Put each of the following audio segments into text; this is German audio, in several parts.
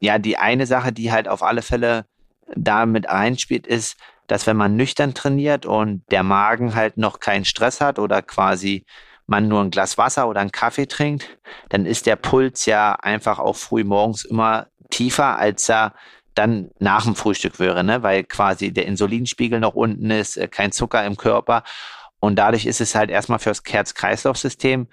ja, die eine Sache, die halt auf alle Fälle da mit einspielt, ist, dass wenn man nüchtern trainiert und der Magen halt noch keinen Stress hat oder quasi man nur ein Glas Wasser oder einen Kaffee trinkt, dann ist der Puls ja einfach auch früh morgens immer tiefer, als er dann nach dem Frühstück wäre, ne? weil quasi der Insulinspiegel noch unten ist, äh, kein Zucker im Körper. Und dadurch ist es halt erstmal fürs Herz-Kreislauf-System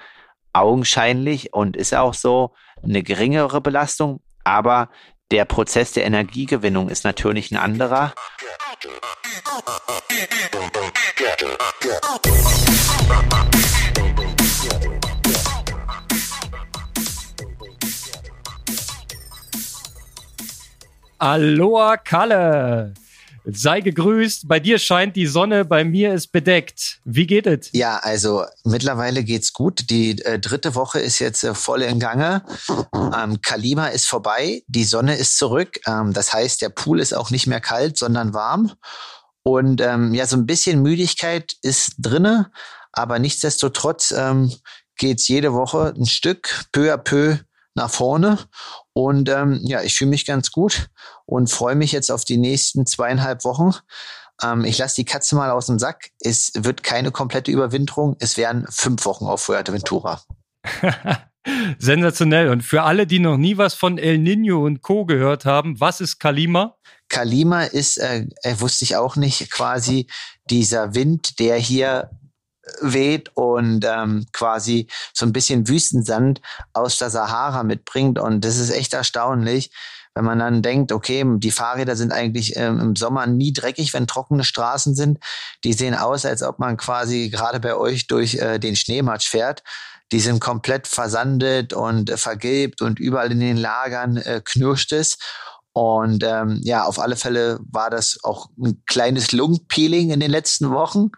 augenscheinlich und ist auch so eine geringere Belastung, aber der Prozess der Energiegewinnung ist natürlich ein anderer. Aloha Kalle. Sei gegrüßt. Bei dir scheint die Sonne, bei mir ist bedeckt. Wie geht es? Ja, also mittlerweile geht's gut. Die äh, dritte Woche ist jetzt äh, voll in Gange. Ähm, Kalima ist vorbei, die Sonne ist zurück. Ähm, das heißt, der Pool ist auch nicht mehr kalt, sondern warm. Und ähm, ja, so ein bisschen Müdigkeit ist drinne, aber nichtsdestotrotz ähm, geht's jede Woche ein Stück peu à peu nach vorne. Und ähm, ja, ich fühle mich ganz gut und freue mich jetzt auf die nächsten zweieinhalb Wochen. Ähm, ich lasse die Katze mal aus dem Sack. Es wird keine komplette Überwinterung. Es werden fünf Wochen auf Fuerteventura. Sensationell. Und für alle, die noch nie was von El Nino und Co. gehört haben, was ist Kalima? Kalima ist, äh, äh, wusste ich auch nicht, quasi dieser Wind, der hier weht und ähm, quasi so ein bisschen Wüstensand aus der Sahara mitbringt. Und das ist echt erstaunlich, wenn man dann denkt, okay, die Fahrräder sind eigentlich ähm, im Sommer nie dreckig, wenn trockene Straßen sind. Die sehen aus, als ob man quasi gerade bei euch durch äh, den Schneematsch fährt. Die sind komplett versandet und äh, vergilbt und überall in den Lagern äh, knirscht es. Und ähm, ja, auf alle Fälle war das auch ein kleines Lungenpeeling in den letzten Wochen.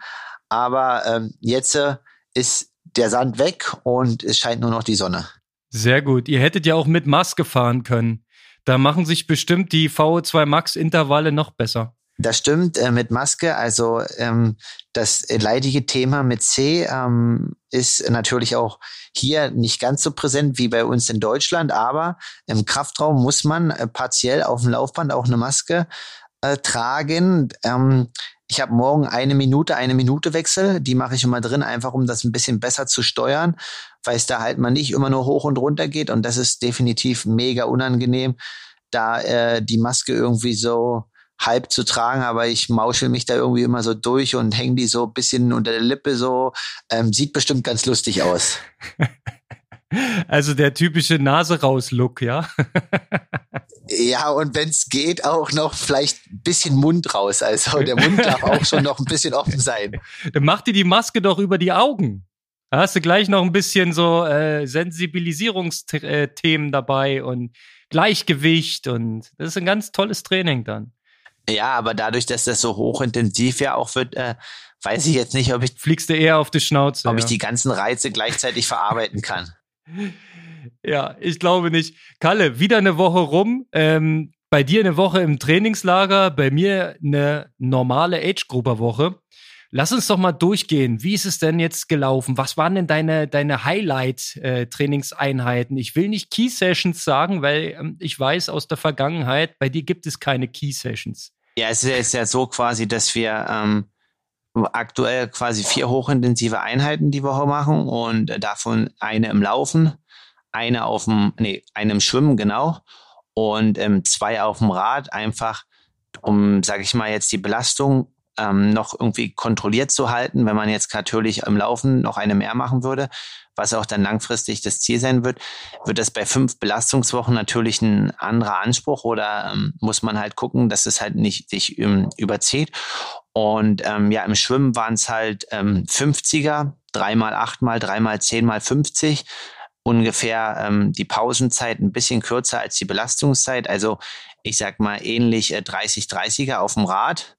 Aber ähm, jetzt äh, ist der Sand weg und es scheint nur noch die Sonne. Sehr gut. Ihr hättet ja auch mit Maske fahren können. Da machen sich bestimmt die VO2 Max Intervalle noch besser. Das stimmt äh, mit Maske. Also ähm, das leidige Thema mit C ähm, ist natürlich auch hier nicht ganz so präsent wie bei uns in Deutschland, aber im Kraftraum muss man äh, partiell auf dem Laufband auch eine Maske äh, tragen. Ähm, ich habe morgen eine Minute, eine Minute Wechsel. Die mache ich immer drin, einfach um das ein bisschen besser zu steuern, weil es da halt mal nicht immer nur hoch und runter geht. Und das ist definitiv mega unangenehm, da äh, die Maske irgendwie so halb zu tragen, aber ich mauschel mich da irgendwie immer so durch und hänge die so bisschen unter der Lippe so. Ähm, sieht bestimmt ganz lustig aus. Also der typische Nase raus Look, ja. ja, und wenn es geht, auch noch vielleicht ein bisschen Mund raus. Also der Mund darf auch schon noch ein bisschen offen sein. Dann mach dir die Maske doch über die Augen. Da hast du gleich noch ein bisschen so äh, Sensibilisierungsthemen dabei und Gleichgewicht und das ist ein ganz tolles Training dann. Ja, aber dadurch, dass das so hochintensiv ja auch wird, äh, weiß ich jetzt nicht, ob ich fliegst du eher auf die Schnauze, ob ja. ich die ganzen Reize gleichzeitig verarbeiten kann. Ja, ich glaube nicht. Kalle, wieder eine Woche rum. Ähm, bei dir eine Woche im Trainingslager, bei mir eine normale Age-Grupper-Woche. Lass uns doch mal durchgehen. Wie ist es denn jetzt gelaufen? Was waren denn deine, deine Highlight-Trainingseinheiten? ich will nicht Key-Sessions sagen, weil ähm, ich weiß aus der Vergangenheit, bei dir gibt es keine Key-Sessions. Ja, es ist ja so quasi, dass wir ähm, aktuell quasi vier hochintensive Einheiten die Woche machen und davon eine im Laufen, eine auf dem, nee, eine im Schwimmen, genau, und ähm, zwei auf dem Rad, einfach um, sage ich mal, jetzt die Belastung ähm, noch irgendwie kontrolliert zu halten, wenn man jetzt natürlich im Laufen noch eine mehr machen würde, was auch dann langfristig das Ziel sein wird, wird das bei fünf Belastungswochen natürlich ein anderer Anspruch oder ähm, muss man halt gucken, dass es halt nicht sich ähm, überzieht. Und ähm, ja, im Schwimmen waren es halt ähm, 50er, dreimal achtmal, dreimal zehnmal 50 ungefähr ähm, die Pausenzeit ein bisschen kürzer als die Belastungszeit. Also ich sag mal ähnlich äh, 30-30er auf dem Rad.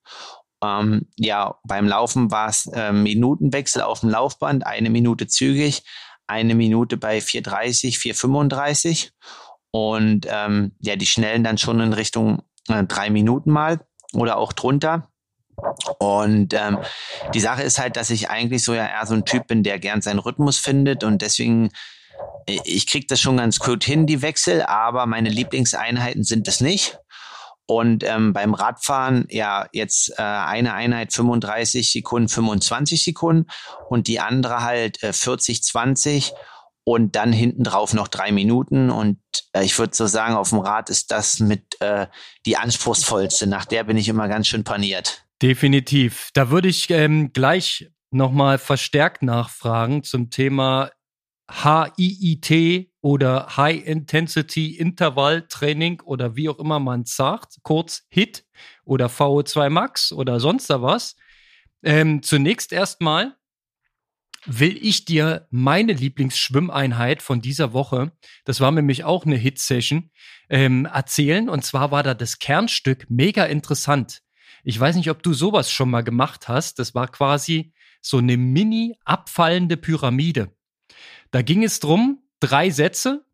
Ähm, ja, beim Laufen war es äh, Minutenwechsel auf dem Laufband, eine Minute zügig, eine Minute bei 4,30, 4,35 und ähm, ja, die schnellen dann schon in Richtung äh, drei Minuten mal oder auch drunter. Und ähm, die Sache ist halt, dass ich eigentlich so ja eher so ein Typ bin, der gern seinen Rhythmus findet und deswegen ich kriege das schon ganz gut hin, die Wechsel, aber meine Lieblingseinheiten sind es nicht. Und ähm, beim Radfahren ja jetzt äh, eine Einheit 35 Sekunden, 25 Sekunden und die andere halt äh, 40, 20 und dann hinten drauf noch drei Minuten. Und äh, ich würde so sagen, auf dem Rad ist das mit äh, die anspruchsvollste. Nach der bin ich immer ganz schön paniert. Definitiv. Da würde ich ähm, gleich nochmal verstärkt nachfragen zum Thema HIIT oder High Intensity Intervall Training oder wie auch immer man sagt, kurz HIT oder VO2 Max oder sonst da was. Ähm, zunächst erstmal will ich dir meine Lieblingsschwimmeinheit von dieser Woche, das war nämlich auch eine Hit-Session, ähm, erzählen. Und zwar war da das Kernstück mega interessant. Ich weiß nicht, ob du sowas schon mal gemacht hast. Das war quasi so eine mini abfallende Pyramide. Da ging es drum, drei Sätze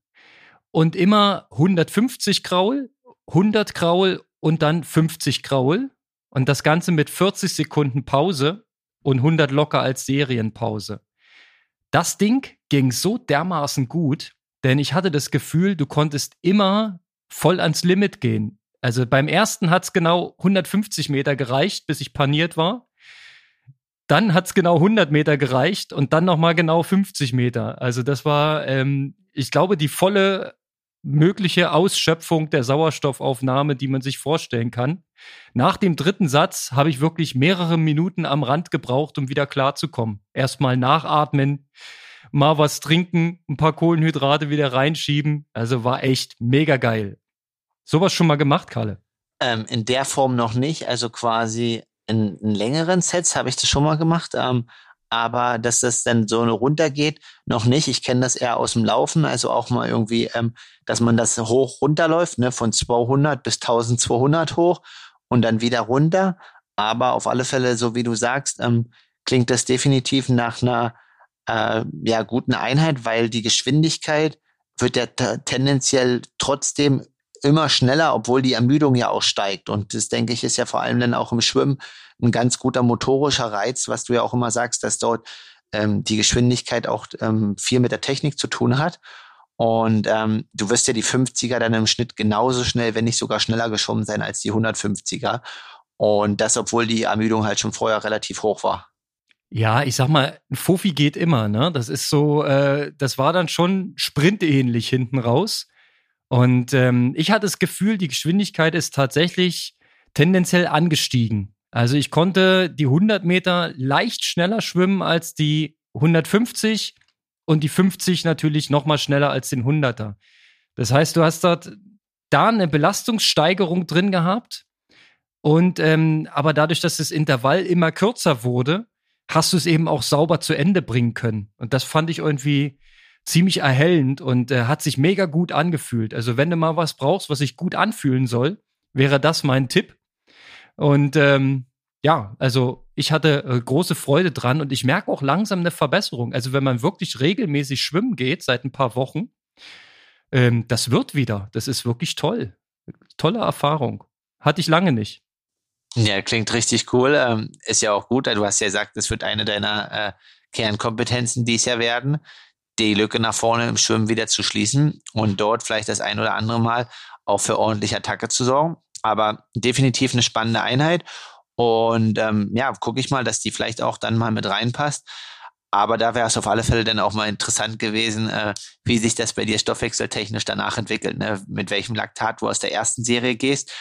und immer 150 Kraul, 100 Kraul und dann 50 Kraul. Und das Ganze mit 40 Sekunden Pause und 100 locker als Serienpause. Das Ding ging so dermaßen gut, denn ich hatte das Gefühl, du konntest immer voll ans Limit gehen. Also beim ersten hat es genau 150 Meter gereicht, bis ich paniert war. Dann hat es genau 100 Meter gereicht und dann nochmal genau 50 Meter. Also das war, ähm, ich glaube, die volle mögliche Ausschöpfung der Sauerstoffaufnahme, die man sich vorstellen kann. Nach dem dritten Satz habe ich wirklich mehrere Minuten am Rand gebraucht, um wieder klarzukommen. Erstmal nachatmen, mal was trinken, ein paar Kohlenhydrate wieder reinschieben. Also war echt mega geil. Sowas schon mal gemacht, Kalle? Ähm, in der Form noch nicht. Also quasi in, in längeren Sets habe ich das schon mal gemacht. Ähm, aber dass das dann so runtergeht, noch nicht. Ich kenne das eher aus dem Laufen, also auch mal irgendwie, ähm, dass man das hoch runterläuft, ne, von 200 bis 1200 hoch und dann wieder runter. Aber auf alle Fälle, so wie du sagst, ähm, klingt das definitiv nach einer äh, ja guten Einheit, weil die Geschwindigkeit wird ja tendenziell trotzdem immer schneller, obwohl die Ermüdung ja auch steigt. Und das denke ich ist ja vor allem dann auch im Schwimmen ein ganz guter motorischer Reiz, was du ja auch immer sagst, dass dort ähm, die Geschwindigkeit auch ähm, viel mit der Technik zu tun hat. Und ähm, du wirst ja die 50er dann im Schnitt genauso schnell, wenn nicht sogar schneller geschwommen sein als die 150er. Und das, obwohl die Ermüdung halt schon vorher relativ hoch war. Ja, ich sag mal, ein Fofi geht immer, ne? Das ist so, äh, das war dann schon sprintähnlich hinten raus. Und ähm, ich hatte das Gefühl, die Geschwindigkeit ist tatsächlich tendenziell angestiegen. Also ich konnte die 100 Meter leicht schneller schwimmen als die 150 und die 50 natürlich noch mal schneller als den 100er. Das heißt, du hast dort da eine Belastungssteigerung drin gehabt und ähm, aber dadurch, dass das Intervall immer kürzer wurde, hast du es eben auch sauber zu Ende bringen können. Und das fand ich irgendwie ziemlich erhellend und äh, hat sich mega gut angefühlt. Also wenn du mal was brauchst, was sich gut anfühlen soll, wäre das mein Tipp. Und ähm, ja, also ich hatte äh, große Freude dran und ich merke auch langsam eine Verbesserung. Also wenn man wirklich regelmäßig schwimmen geht seit ein paar Wochen, ähm, das wird wieder. Das ist wirklich toll. Tolle Erfahrung. Hatte ich lange nicht. Ja, klingt richtig cool. Ähm, ist ja auch gut. Du hast ja gesagt, es wird eine deiner äh, Kernkompetenzen dies Jahr werden, die Lücke nach vorne im Schwimmen wieder zu schließen und dort vielleicht das ein oder andere Mal auch für ordentliche Attacke zu sorgen. Aber definitiv eine spannende Einheit. Und ähm, ja, gucke ich mal, dass die vielleicht auch dann mal mit reinpasst. Aber da wäre es auf alle Fälle dann auch mal interessant gewesen, äh, wie sich das bei dir stoffwechseltechnisch danach entwickelt, ne? mit welchem Laktat du aus der ersten Serie gehst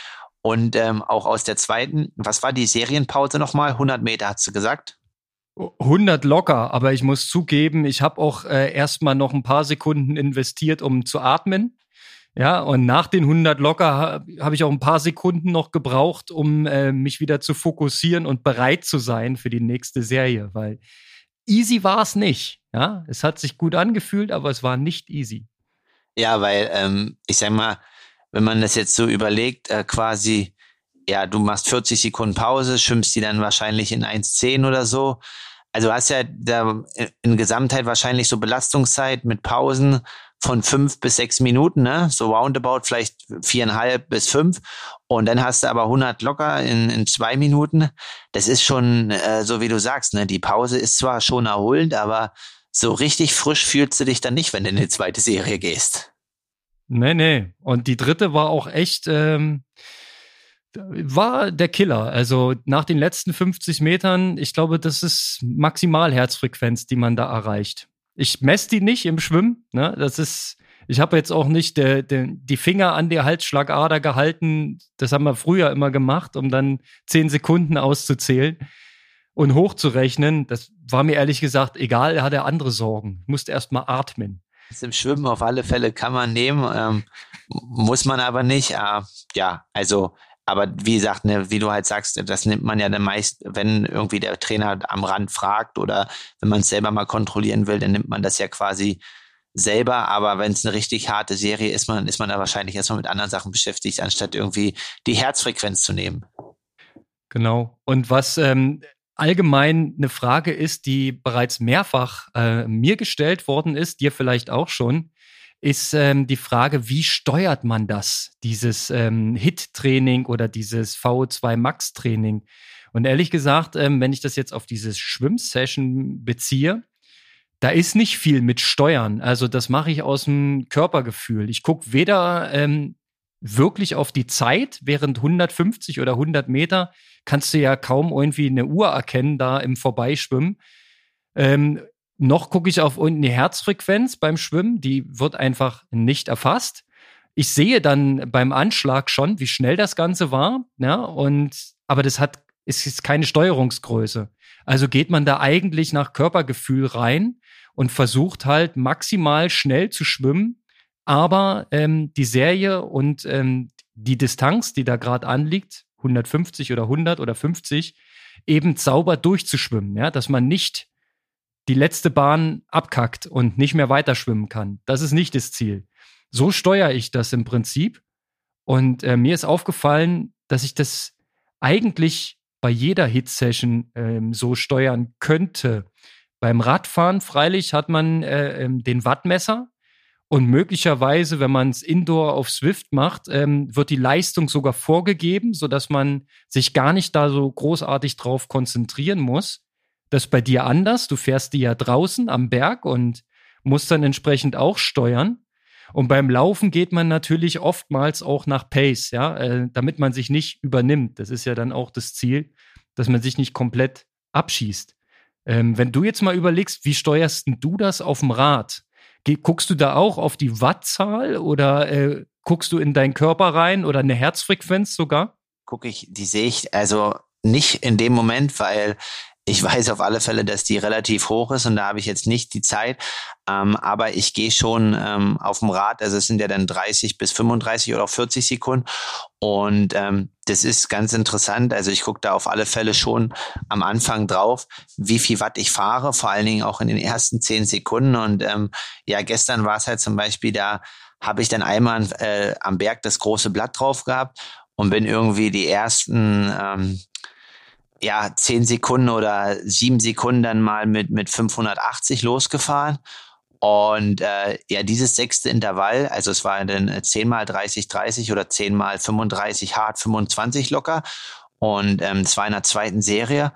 und ähm, auch aus der zweiten. Was war die Serienpause nochmal? 100 Meter, hast du gesagt? 100 locker, aber ich muss zugeben, ich habe auch äh, erstmal noch ein paar Sekunden investiert, um zu atmen. Ja, und nach den 100 locker habe hab ich auch ein paar Sekunden noch gebraucht, um äh, mich wieder zu fokussieren und bereit zu sein für die nächste Serie, weil easy war es nicht. Ja, es hat sich gut angefühlt, aber es war nicht easy. Ja, weil ähm, ich sag mal, wenn man das jetzt so überlegt, äh, quasi, ja, du machst 40 Sekunden Pause, schwimmst die dann wahrscheinlich in 1,10 oder so. Also hast ja da in Gesamtheit wahrscheinlich so Belastungszeit mit Pausen von fünf bis sechs Minuten, ne? so roundabout vielleicht viereinhalb bis fünf. Und dann hast du aber 100 locker in, in zwei Minuten. Das ist schon, äh, so wie du sagst, ne? die Pause ist zwar schon erholend, aber so richtig frisch fühlst du dich dann nicht, wenn du in die zweite Serie gehst. Nee, nee. Und die dritte war auch echt, ähm, war der Killer. Also nach den letzten 50 Metern, ich glaube, das ist Maximalherzfrequenz, die man da erreicht. Ich messe die nicht im Schwimmen. Ne? Das ist, ich habe jetzt auch nicht de, de, die Finger an der Halsschlagader gehalten. Das haben wir früher immer gemacht, um dann zehn Sekunden auszuzählen und hochzurechnen. Das war mir ehrlich gesagt egal. Er hatte andere Sorgen. Ich musste erst mal atmen. Das Im Schwimmen auf alle Fälle kann man nehmen, ähm, muss man aber nicht. Äh, ja, also aber wie gesagt, ne, wie du halt sagst, das nimmt man ja dann meist, wenn irgendwie der Trainer am Rand fragt oder wenn man es selber mal kontrollieren will, dann nimmt man das ja quasi selber. Aber wenn es eine richtig harte Serie ist, man, ist man da wahrscheinlich erstmal mit anderen Sachen beschäftigt, anstatt irgendwie die Herzfrequenz zu nehmen. Genau. Und was ähm, allgemein eine Frage ist, die bereits mehrfach äh, mir gestellt worden ist, dir vielleicht auch schon, ist ähm, die Frage, wie steuert man das, dieses ähm, HIT-Training oder dieses VO2 Max-Training? Und ehrlich gesagt, ähm, wenn ich das jetzt auf diese Schwimmsession beziehe, da ist nicht viel mit Steuern. Also das mache ich aus dem Körpergefühl. Ich gucke weder ähm, wirklich auf die Zeit, während 150 oder 100 Meter kannst du ja kaum irgendwie eine Uhr erkennen da im Vorbeischwimmen. Ähm, noch gucke ich auf unten die Herzfrequenz beim Schwimmen, die wird einfach nicht erfasst. Ich sehe dann beim Anschlag schon, wie schnell das Ganze war, ja, und aber das hat es ist keine Steuerungsgröße. Also geht man da eigentlich nach Körpergefühl rein und versucht halt maximal schnell zu schwimmen, aber ähm, die Serie und ähm, die Distanz, die da gerade anliegt, 150 oder 100 oder 50, eben sauber durchzuschwimmen, ja, dass man nicht die letzte Bahn abkackt und nicht mehr weiterschwimmen kann. Das ist nicht das Ziel. So steuere ich das im Prinzip. Und äh, mir ist aufgefallen, dass ich das eigentlich bei jeder Hit-Session ähm, so steuern könnte. Beim Radfahren freilich hat man äh, ähm, den Wattmesser und möglicherweise, wenn man es indoor auf Swift macht, ähm, wird die Leistung sogar vorgegeben, sodass man sich gar nicht da so großartig drauf konzentrieren muss. Das bei dir anders. Du fährst die ja draußen am Berg und musst dann entsprechend auch steuern. Und beim Laufen geht man natürlich oftmals auch nach Pace, ja, äh, damit man sich nicht übernimmt. Das ist ja dann auch das Ziel, dass man sich nicht komplett abschießt. Ähm, wenn du jetzt mal überlegst, wie steuerst du das auf dem Rad? Ge guckst du da auch auf die Wattzahl oder äh, guckst du in deinen Körper rein oder eine Herzfrequenz sogar? Gucke ich, die sehe ich also nicht in dem Moment, weil ich weiß auf alle Fälle, dass die relativ hoch ist und da habe ich jetzt nicht die Zeit. Ähm, aber ich gehe schon ähm, auf dem Rad, also es sind ja dann 30 bis 35 oder auch 40 Sekunden. Und ähm, das ist ganz interessant. Also ich gucke da auf alle Fälle schon am Anfang drauf, wie viel Watt ich fahre, vor allen Dingen auch in den ersten 10 Sekunden. Und ähm, ja, gestern war es halt zum Beispiel, da habe ich dann einmal äh, am Berg das große Blatt drauf gehabt und bin irgendwie die ersten ähm, ja, zehn Sekunden oder sieben Sekunden dann mal mit, mit 580 losgefahren. Und äh, ja, dieses sechste Intervall, also es war dann 10 mal 30, 30 oder 10 mal 35 hart, 25 locker. Und ähm, es war in der zweiten Serie.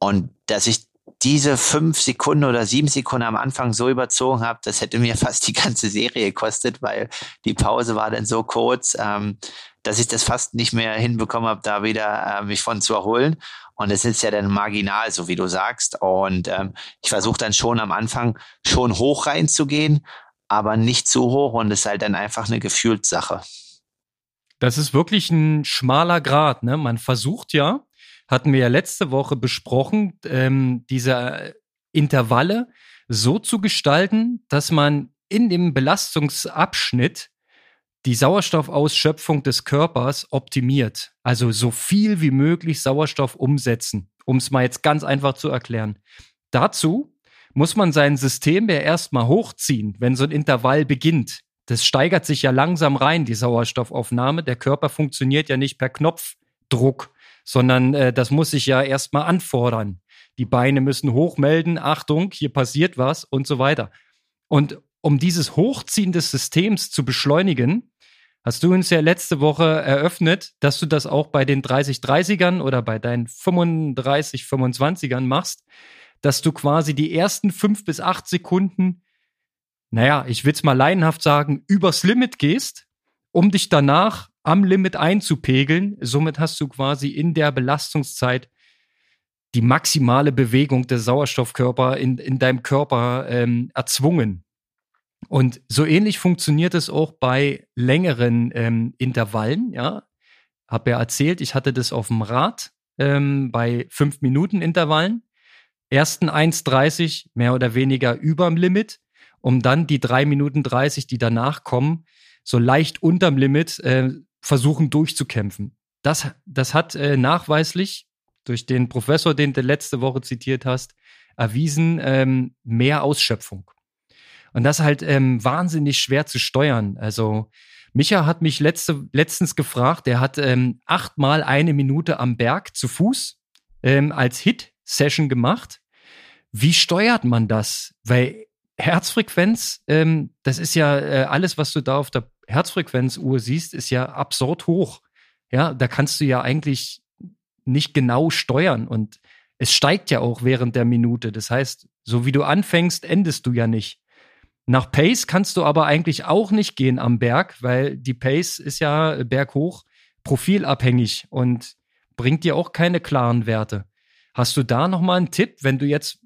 Und dass ich diese fünf Sekunden oder sieben Sekunden am Anfang so überzogen habe, das hätte mir fast die ganze Serie gekostet, weil die Pause war dann so kurz, ähm, dass ich das fast nicht mehr hinbekommen habe, da wieder äh, mich von zu erholen. Und es ist ja dann marginal, so wie du sagst. Und ähm, ich versuche dann schon am Anfang schon hoch reinzugehen, aber nicht zu hoch. Und es ist halt dann einfach eine Gefühlssache. Das ist wirklich ein schmaler Grad. Ne? Man versucht ja, hatten wir ja letzte Woche besprochen, ähm, diese Intervalle so zu gestalten, dass man in dem Belastungsabschnitt die Sauerstoffausschöpfung des Körpers optimiert. Also so viel wie möglich Sauerstoff umsetzen, um es mal jetzt ganz einfach zu erklären. Dazu muss man sein System ja erstmal hochziehen, wenn so ein Intervall beginnt. Das steigert sich ja langsam rein, die Sauerstoffaufnahme. Der Körper funktioniert ja nicht per Knopfdruck, sondern äh, das muss sich ja erstmal anfordern. Die Beine müssen hochmelden, Achtung, hier passiert was und so weiter. Und um dieses Hochziehen des Systems zu beschleunigen, hast du uns ja letzte Woche eröffnet, dass du das auch bei den 30-30ern oder bei deinen 35-25ern machst, dass du quasi die ersten fünf bis acht Sekunden, naja, ich will es mal laienhaft sagen, übers Limit gehst, um dich danach am Limit einzupegeln. Somit hast du quasi in der Belastungszeit die maximale Bewegung der Sauerstoffkörper in, in deinem Körper ähm, erzwungen. Und so ähnlich funktioniert es auch bei längeren ähm, Intervallen. Ja, habe ja erzählt, ich hatte das auf dem Rad ähm, bei fünf Minuten Intervallen. Ersten 1,30 mehr oder weniger überm Limit, um dann die drei Minuten 30, die danach kommen, so leicht unterm Limit äh, versuchen durchzukämpfen. Das, das hat äh, nachweislich durch den Professor, den du letzte Woche zitiert hast, erwiesen, ähm, mehr Ausschöpfung. Und das halt ähm, wahnsinnig schwer zu steuern. Also Micha hat mich letzte, letztens gefragt, der hat ähm, achtmal eine Minute am Berg zu Fuß ähm, als Hit-Session gemacht. Wie steuert man das? Weil Herzfrequenz, ähm, das ist ja äh, alles, was du da auf der Herzfrequenzuhr siehst, ist ja absurd hoch. Ja, da kannst du ja eigentlich nicht genau steuern und es steigt ja auch während der Minute. Das heißt, so wie du anfängst, endest du ja nicht. Nach Pace kannst du aber eigentlich auch nicht gehen am Berg, weil die Pace ist ja berghoch profilabhängig und bringt dir auch keine klaren Werte. Hast du da nochmal einen Tipp, wenn du jetzt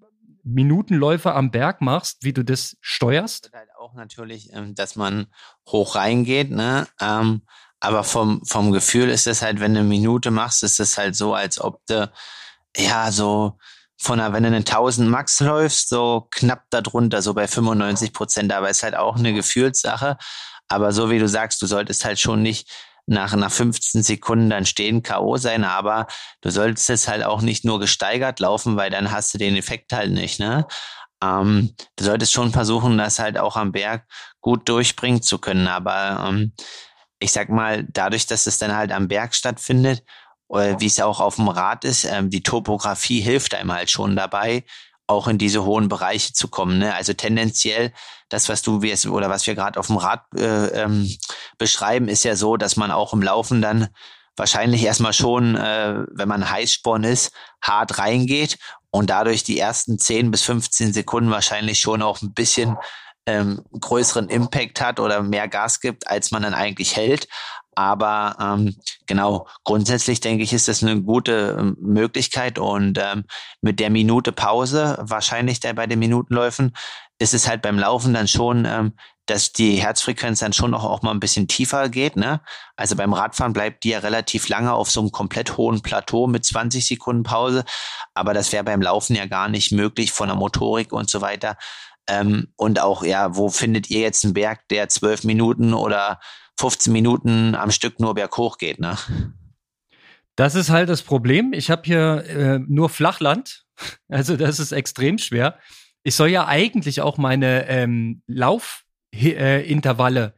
Minutenläufe am Berg machst, wie du das steuerst? Halt auch natürlich, ähm, dass man hoch reingeht, ne? Ähm, aber vom, vom Gefühl ist es halt, wenn du eine Minute machst, ist es halt so, als ob du, ja, so von einer, wenn du einen 1000 Max läufst, so knapp darunter, so bei 95 Prozent, aber ist halt auch eine Gefühlssache. Aber so wie du sagst, du solltest halt schon nicht nach, nach 15 Sekunden dann stehen K.O. sein, aber du solltest es halt auch nicht nur gesteigert laufen, weil dann hast du den Effekt halt nicht, ne? Ähm, du solltest schon versuchen, das halt auch am Berg gut durchbringen zu können, aber ähm, ich sag mal, dadurch, dass es dann halt am Berg stattfindet, wie es auch auf dem Rad ist, ähm, die Topografie hilft einem halt schon dabei, auch in diese hohen Bereiche zu kommen. Ne? Also tendenziell, das, was du wirst oder was wir gerade auf dem Rad äh, ähm, beschreiben, ist ja so, dass man auch im Laufen dann wahrscheinlich erstmal schon, äh, wenn man Heißsporn ist, hart reingeht und dadurch die ersten 10 bis 15 Sekunden wahrscheinlich schon auch ein bisschen ähm, größeren Impact hat oder mehr Gas gibt, als man dann eigentlich hält. Aber ähm, genau, grundsätzlich denke ich, ist das eine gute ähm, Möglichkeit und ähm, mit der Minute Pause, wahrscheinlich der bei den Minutenläufen, ist es halt beim Laufen dann schon, ähm, dass die Herzfrequenz dann schon auch, auch mal ein bisschen tiefer geht. Ne? Also beim Radfahren bleibt die ja relativ lange auf so einem komplett hohen Plateau mit 20 Sekunden Pause. Aber das wäre beim Laufen ja gar nicht möglich von der Motorik und so weiter. Ähm, und auch, ja, wo findet ihr jetzt einen Berg, der zwölf Minuten oder 15 Minuten am Stück nur berghoch geht, ne? Das ist halt das Problem. Ich habe hier äh, nur Flachland, also das ist extrem schwer. Ich soll ja eigentlich auch meine ähm, Laufintervalle äh,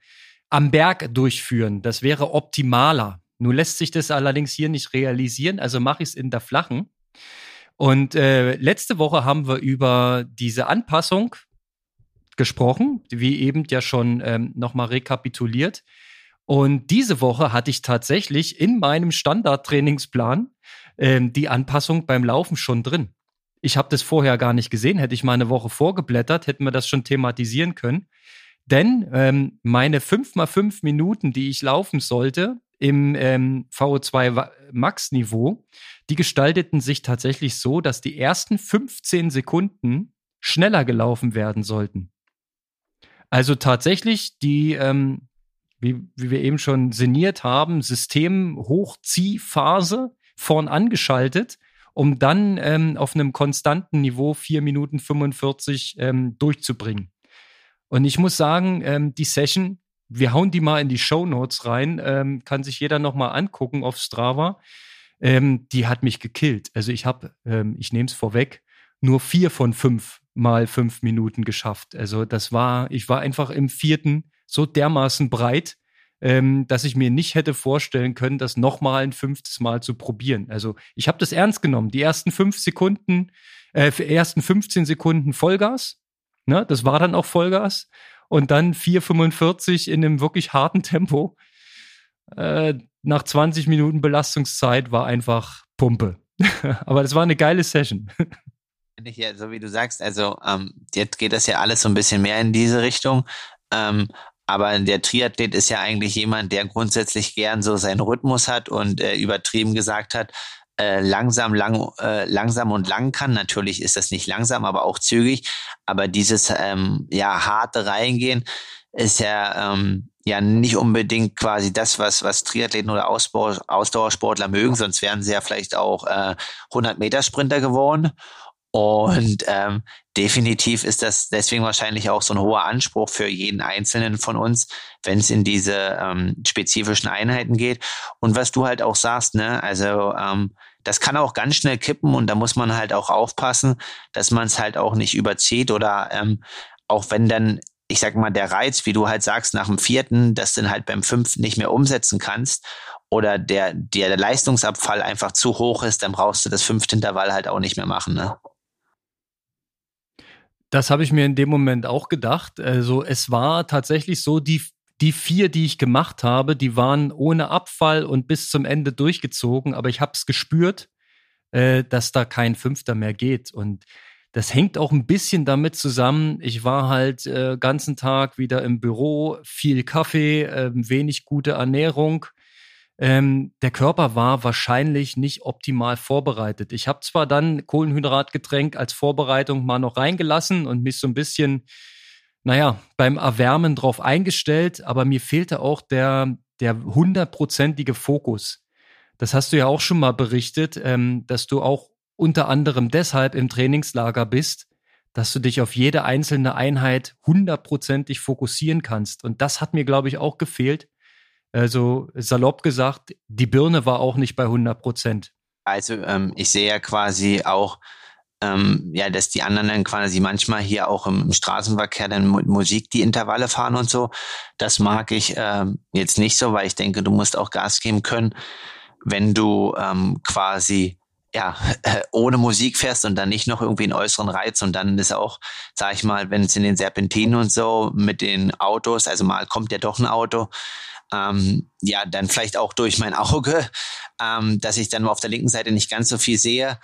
am Berg durchführen. Das wäre optimaler. Nun lässt sich das allerdings hier nicht realisieren, also mache ich es in der flachen. Und äh, letzte Woche haben wir über diese Anpassung gesprochen, wie eben ja schon ähm, nochmal rekapituliert. Und diese Woche hatte ich tatsächlich in meinem Standardtrainingsplan ähm, die Anpassung beim Laufen schon drin. Ich habe das vorher gar nicht gesehen. Hätte ich mal eine Woche vorgeblättert, hätten wir das schon thematisieren können. Denn ähm, meine 5 mal 5 Minuten, die ich laufen sollte im ähm, VO2 Max Niveau, die gestalteten sich tatsächlich so, dass die ersten 15 Sekunden schneller gelaufen werden sollten. Also tatsächlich die ähm, wie, wie wir eben schon sinniert haben, System-Hochziehphase vorn angeschaltet, um dann ähm, auf einem konstanten Niveau 4 Minuten 45 ähm, durchzubringen. Und ich muss sagen, ähm, die Session, wir hauen die mal in die Show Notes rein, ähm, kann sich jeder noch mal angucken auf Strava. Ähm, die hat mich gekillt. Also ich habe, ähm, ich nehme es vorweg, nur vier von fünf mal fünf Minuten geschafft. Also das war, ich war einfach im vierten so dermaßen breit, ähm, dass ich mir nicht hätte vorstellen können, das nochmal ein fünftes Mal zu probieren. Also ich habe das ernst genommen. Die ersten fünf Sekunden, äh, ersten 15 Sekunden Vollgas. Ne, das war dann auch Vollgas. Und dann 4,45 in einem wirklich harten Tempo. Äh, nach 20 Minuten Belastungszeit war einfach Pumpe. Aber das war eine geile Session. Ja, so wie du sagst, also ähm, jetzt geht das ja alles so ein bisschen mehr in diese Richtung. Ähm, aber der Triathlet ist ja eigentlich jemand, der grundsätzlich gern so seinen Rhythmus hat und äh, übertrieben gesagt hat, äh, langsam, lang, äh, langsam und lang kann. Natürlich ist das nicht langsam, aber auch zügig. Aber dieses ähm, ja harte Reingehen ist ja ähm, ja nicht unbedingt quasi das, was was Triathleten oder Ausbau, Ausdauersportler mögen. Sonst wären sie ja vielleicht auch äh, 100 Meter Sprinter geworden. Und ähm, definitiv ist das deswegen wahrscheinlich auch so ein hoher Anspruch für jeden Einzelnen von uns, wenn es in diese ähm, spezifischen Einheiten geht. Und was du halt auch sagst, ne, also ähm, das kann auch ganz schnell kippen und da muss man halt auch aufpassen, dass man es halt auch nicht überzieht oder ähm, auch wenn dann, ich sag mal, der Reiz, wie du halt sagst, nach dem vierten, dass du dann halt beim fünften nicht mehr umsetzen kannst oder der, der, der Leistungsabfall einfach zu hoch ist, dann brauchst du das fünfte Intervall halt auch nicht mehr machen, ne? Das habe ich mir in dem Moment auch gedacht. Also es war tatsächlich so, die die vier, die ich gemacht habe, die waren ohne Abfall und bis zum Ende durchgezogen, aber ich habe es gespürt, äh, dass da kein Fünfter mehr geht. Und das hängt auch ein bisschen damit zusammen. Ich war halt äh, ganzen Tag wieder im Büro, viel Kaffee, äh, wenig gute Ernährung. Ähm, der Körper war wahrscheinlich nicht optimal vorbereitet. Ich habe zwar dann Kohlenhydratgetränk als Vorbereitung mal noch reingelassen und mich so ein bisschen naja, beim Erwärmen drauf eingestellt, aber mir fehlte auch der, der hundertprozentige Fokus. Das hast du ja auch schon mal berichtet, ähm, dass du auch unter anderem deshalb im Trainingslager bist, dass du dich auf jede einzelne Einheit hundertprozentig fokussieren kannst. Und das hat mir, glaube ich, auch gefehlt. Also salopp gesagt, die Birne war auch nicht bei 100 Prozent. Also ähm, ich sehe ja quasi auch ähm, ja, dass die anderen dann quasi manchmal hier auch im, im Straßenverkehr dann mit Musik die Intervalle fahren und so. Das mag ich ähm, jetzt nicht so, weil ich denke, du musst auch Gas geben können, wenn du ähm, quasi ja, ohne Musik fährst und dann nicht noch irgendwie einen äußeren Reiz und dann ist auch, sag ich mal, wenn es in den Serpentinen und so mit den Autos, also mal kommt ja doch ein Auto, ähm, ja, dann vielleicht auch durch mein Auge, ähm, dass ich dann auf der linken Seite nicht ganz so viel sehe,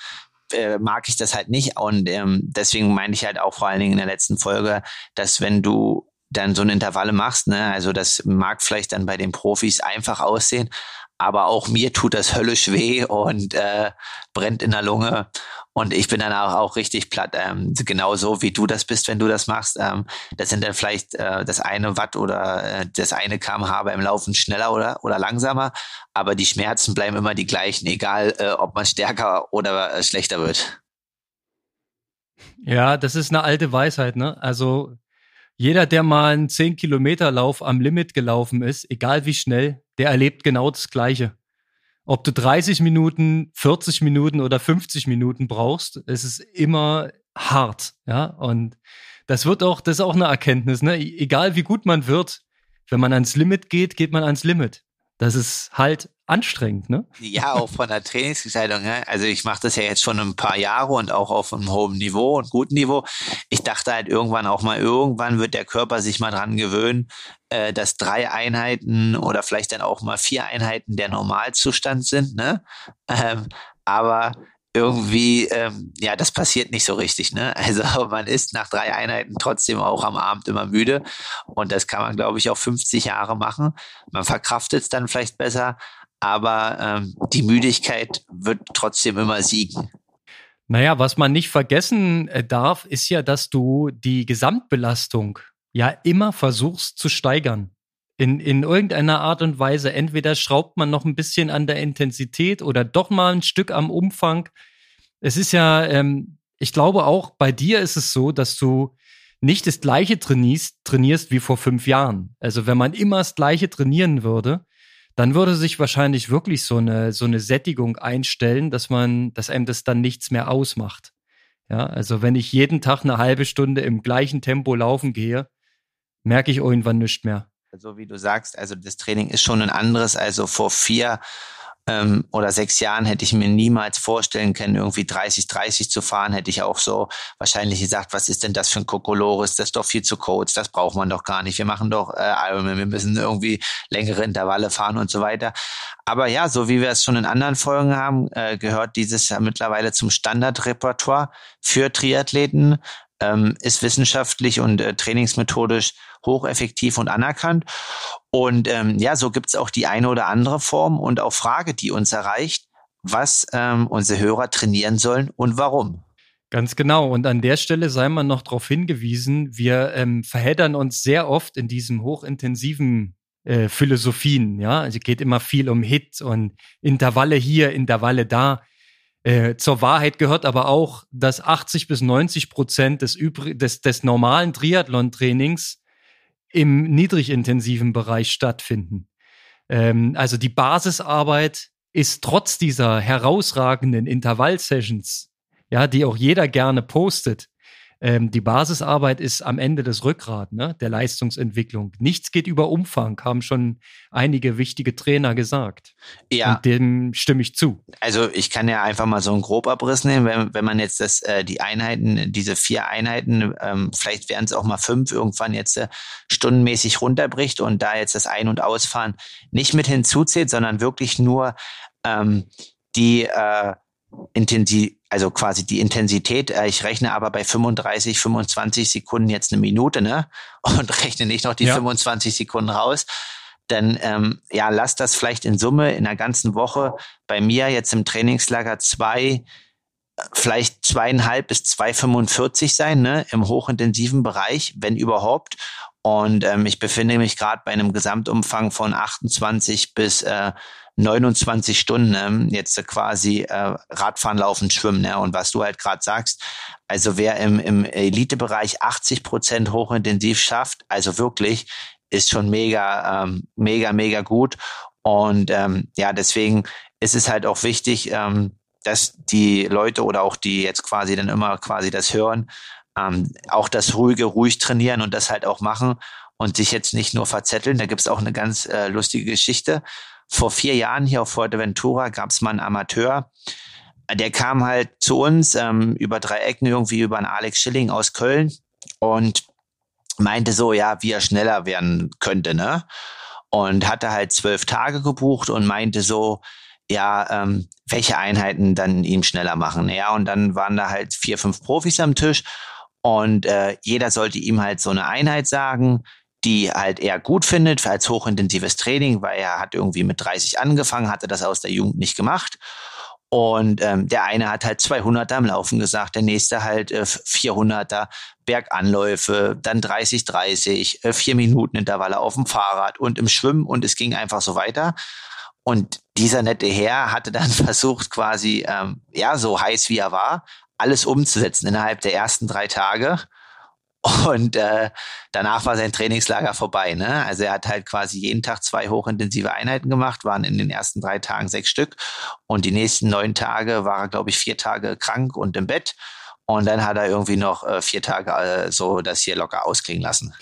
äh, mag ich das halt nicht. Und ähm, deswegen meine ich halt auch vor allen Dingen in der letzten Folge, dass wenn du dann so eine Intervalle machst, ne, also das mag vielleicht dann bei den Profis einfach aussehen, aber auch mir tut das höllisch weh und äh, brennt in der Lunge. Und ich bin dann auch, richtig platt, ähm, genauso wie du das bist, wenn du das machst. Ähm, das sind dann vielleicht äh, das eine Watt oder äh, das eine kmh beim Laufen schneller oder, oder langsamer, aber die Schmerzen bleiben immer die gleichen, egal äh, ob man stärker oder äh, schlechter wird. Ja, das ist eine alte Weisheit, ne? Also jeder, der mal einen 10-Kilometer-Lauf am Limit gelaufen ist, egal wie schnell, der erlebt genau das Gleiche ob du 30 Minuten, 40 Minuten oder 50 Minuten brauchst, es ist immer hart, ja. Und das wird auch, das ist auch eine Erkenntnis, ne? E-, egal wie gut man wird, wenn man ans Limit geht, geht man ans Limit. Das ist halt anstrengend, ne? Ja, auch von der Trainingsgestaltung. Ne? Also ich mache das ja jetzt schon ein paar Jahre und auch auf einem hohen Niveau und guten Niveau. Ich dachte halt irgendwann auch mal, irgendwann wird der Körper sich mal dran gewöhnen, äh, dass drei Einheiten oder vielleicht dann auch mal vier Einheiten der Normalzustand sind. Ne? Ähm, aber irgendwie, ähm, ja, das passiert nicht so richtig. Ne? Also man ist nach drei Einheiten trotzdem auch am Abend immer müde. Und das kann man, glaube ich, auch 50 Jahre machen. Man verkraftet es dann vielleicht besser, aber ähm, die Müdigkeit wird trotzdem immer siegen. Naja, was man nicht vergessen äh, darf, ist ja, dass du die Gesamtbelastung ja immer versuchst zu steigern. In, in irgendeiner Art und Weise. Entweder schraubt man noch ein bisschen an der Intensität oder doch mal ein Stück am Umfang. Es ist ja, ähm, ich glaube auch bei dir ist es so, dass du nicht das gleiche trainierst, trainierst wie vor fünf Jahren. Also wenn man immer das gleiche trainieren würde, dann würde sich wahrscheinlich wirklich so eine, so eine Sättigung einstellen, dass man, dass einem das dann nichts mehr ausmacht. Ja, also wenn ich jeden Tag eine halbe Stunde im gleichen Tempo laufen gehe, merke ich irgendwann nichts mehr. So wie du sagst, also das Training ist schon ein anderes. Also vor vier ähm, oder sechs Jahren hätte ich mir niemals vorstellen können, irgendwie 30, 30 zu fahren, hätte ich auch so wahrscheinlich gesagt, was ist denn das für ein Kokolores, das ist doch viel zu kurz, das braucht man doch gar nicht, wir machen doch äh, Ironman, wir müssen irgendwie längere Intervalle fahren und so weiter. Aber ja, so wie wir es schon in anderen Folgen haben, äh, gehört dieses ja mittlerweile zum Standardrepertoire für Triathleten, ähm, ist wissenschaftlich und äh, trainingsmethodisch hocheffektiv und anerkannt. Und ähm, ja, so gibt's auch die eine oder andere Form und auch Frage, die uns erreicht, was ähm, unsere Hörer trainieren sollen und warum. Ganz genau. Und an der Stelle sei man noch darauf hingewiesen, wir ähm, verheddern uns sehr oft in diesem hochintensiven äh, Philosophien. Ja, also geht immer viel um Hit und Intervalle hier, Intervalle da. Äh, zur Wahrheit gehört aber auch, dass 80 bis 90 Prozent des, des, des normalen Triathlon-Trainings im niedrigintensiven Bereich stattfinden. Ähm, also die Basisarbeit ist trotz dieser herausragenden Intervallsessions, ja, die auch jeder gerne postet, ähm, die Basisarbeit ist am Ende das Rückgrat ne, der Leistungsentwicklung. Nichts geht über Umfang, haben schon einige wichtige Trainer gesagt. Ja. Und dem stimme ich zu. Also ich kann ja einfach mal so einen Grobabriss nehmen, wenn, wenn man jetzt das, äh, die Einheiten, diese vier Einheiten, ähm, vielleicht wären es auch mal fünf, irgendwann jetzt äh, stundenmäßig runterbricht und da jetzt das Ein- und Ausfahren nicht mit hinzuzählt, sondern wirklich nur ähm, die äh, Intensiv, also quasi die Intensität. Äh, ich rechne aber bei 35, 25 Sekunden jetzt eine Minute, ne? Und rechne nicht noch die ja. 25 Sekunden raus. Dann ähm, ja, lass das vielleicht in Summe in der ganzen Woche bei mir jetzt im Trainingslager zwei, vielleicht zweieinhalb bis 2,45 sein, ne? Im hochintensiven Bereich, wenn überhaupt. Und ähm, ich befinde mich gerade bei einem Gesamtumfang von 28 bis äh, 29 Stunden ähm, jetzt quasi äh, Radfahren, Laufen, Schwimmen. Ne? Und was du halt gerade sagst, also wer im, im Elitebereich 80 Prozent hochintensiv schafft, also wirklich, ist schon mega, ähm, mega, mega gut. Und ähm, ja, deswegen ist es halt auch wichtig, ähm, dass die Leute oder auch die jetzt quasi dann immer quasi das hören, ähm, auch das ruhige, ruhig trainieren und das halt auch machen und sich jetzt nicht nur verzetteln. Da gibt's auch eine ganz äh, lustige Geschichte vor vier Jahren hier auf Fuerteventura gab es mal einen Amateur, der kam halt zu uns ähm, über drei Ecken irgendwie über einen Alex Schilling aus Köln und meinte so, ja, wie er schneller werden könnte, ne? Und hatte halt zwölf Tage gebucht und meinte so, ja, ähm, welche Einheiten dann ihm schneller machen. Ja, und dann waren da halt vier, fünf Profis am Tisch und äh, jeder sollte ihm halt so eine Einheit sagen, die halt er gut findet als hochintensives Training, weil er hat irgendwie mit 30 angefangen, hatte das aus der Jugend nicht gemacht. Und ähm, der eine hat halt 200er am Laufen gesagt, der nächste halt äh, 400er Berganläufe, dann 30, 30, äh, vier Minuten Intervalle auf dem Fahrrad und im Schwimmen und es ging einfach so weiter. Und dieser nette Herr hatte dann versucht, quasi, ähm, ja, so heiß wie er war, alles umzusetzen innerhalb der ersten drei Tage. Und äh, danach war sein Trainingslager vorbei. Ne? Also er hat halt quasi jeden Tag zwei hochintensive Einheiten gemacht, waren in den ersten drei Tagen sechs Stück. Und die nächsten neun Tage war er, glaube ich, vier Tage krank und im Bett. Und dann hat er irgendwie noch äh, vier Tage äh, so das hier locker ausklingen lassen.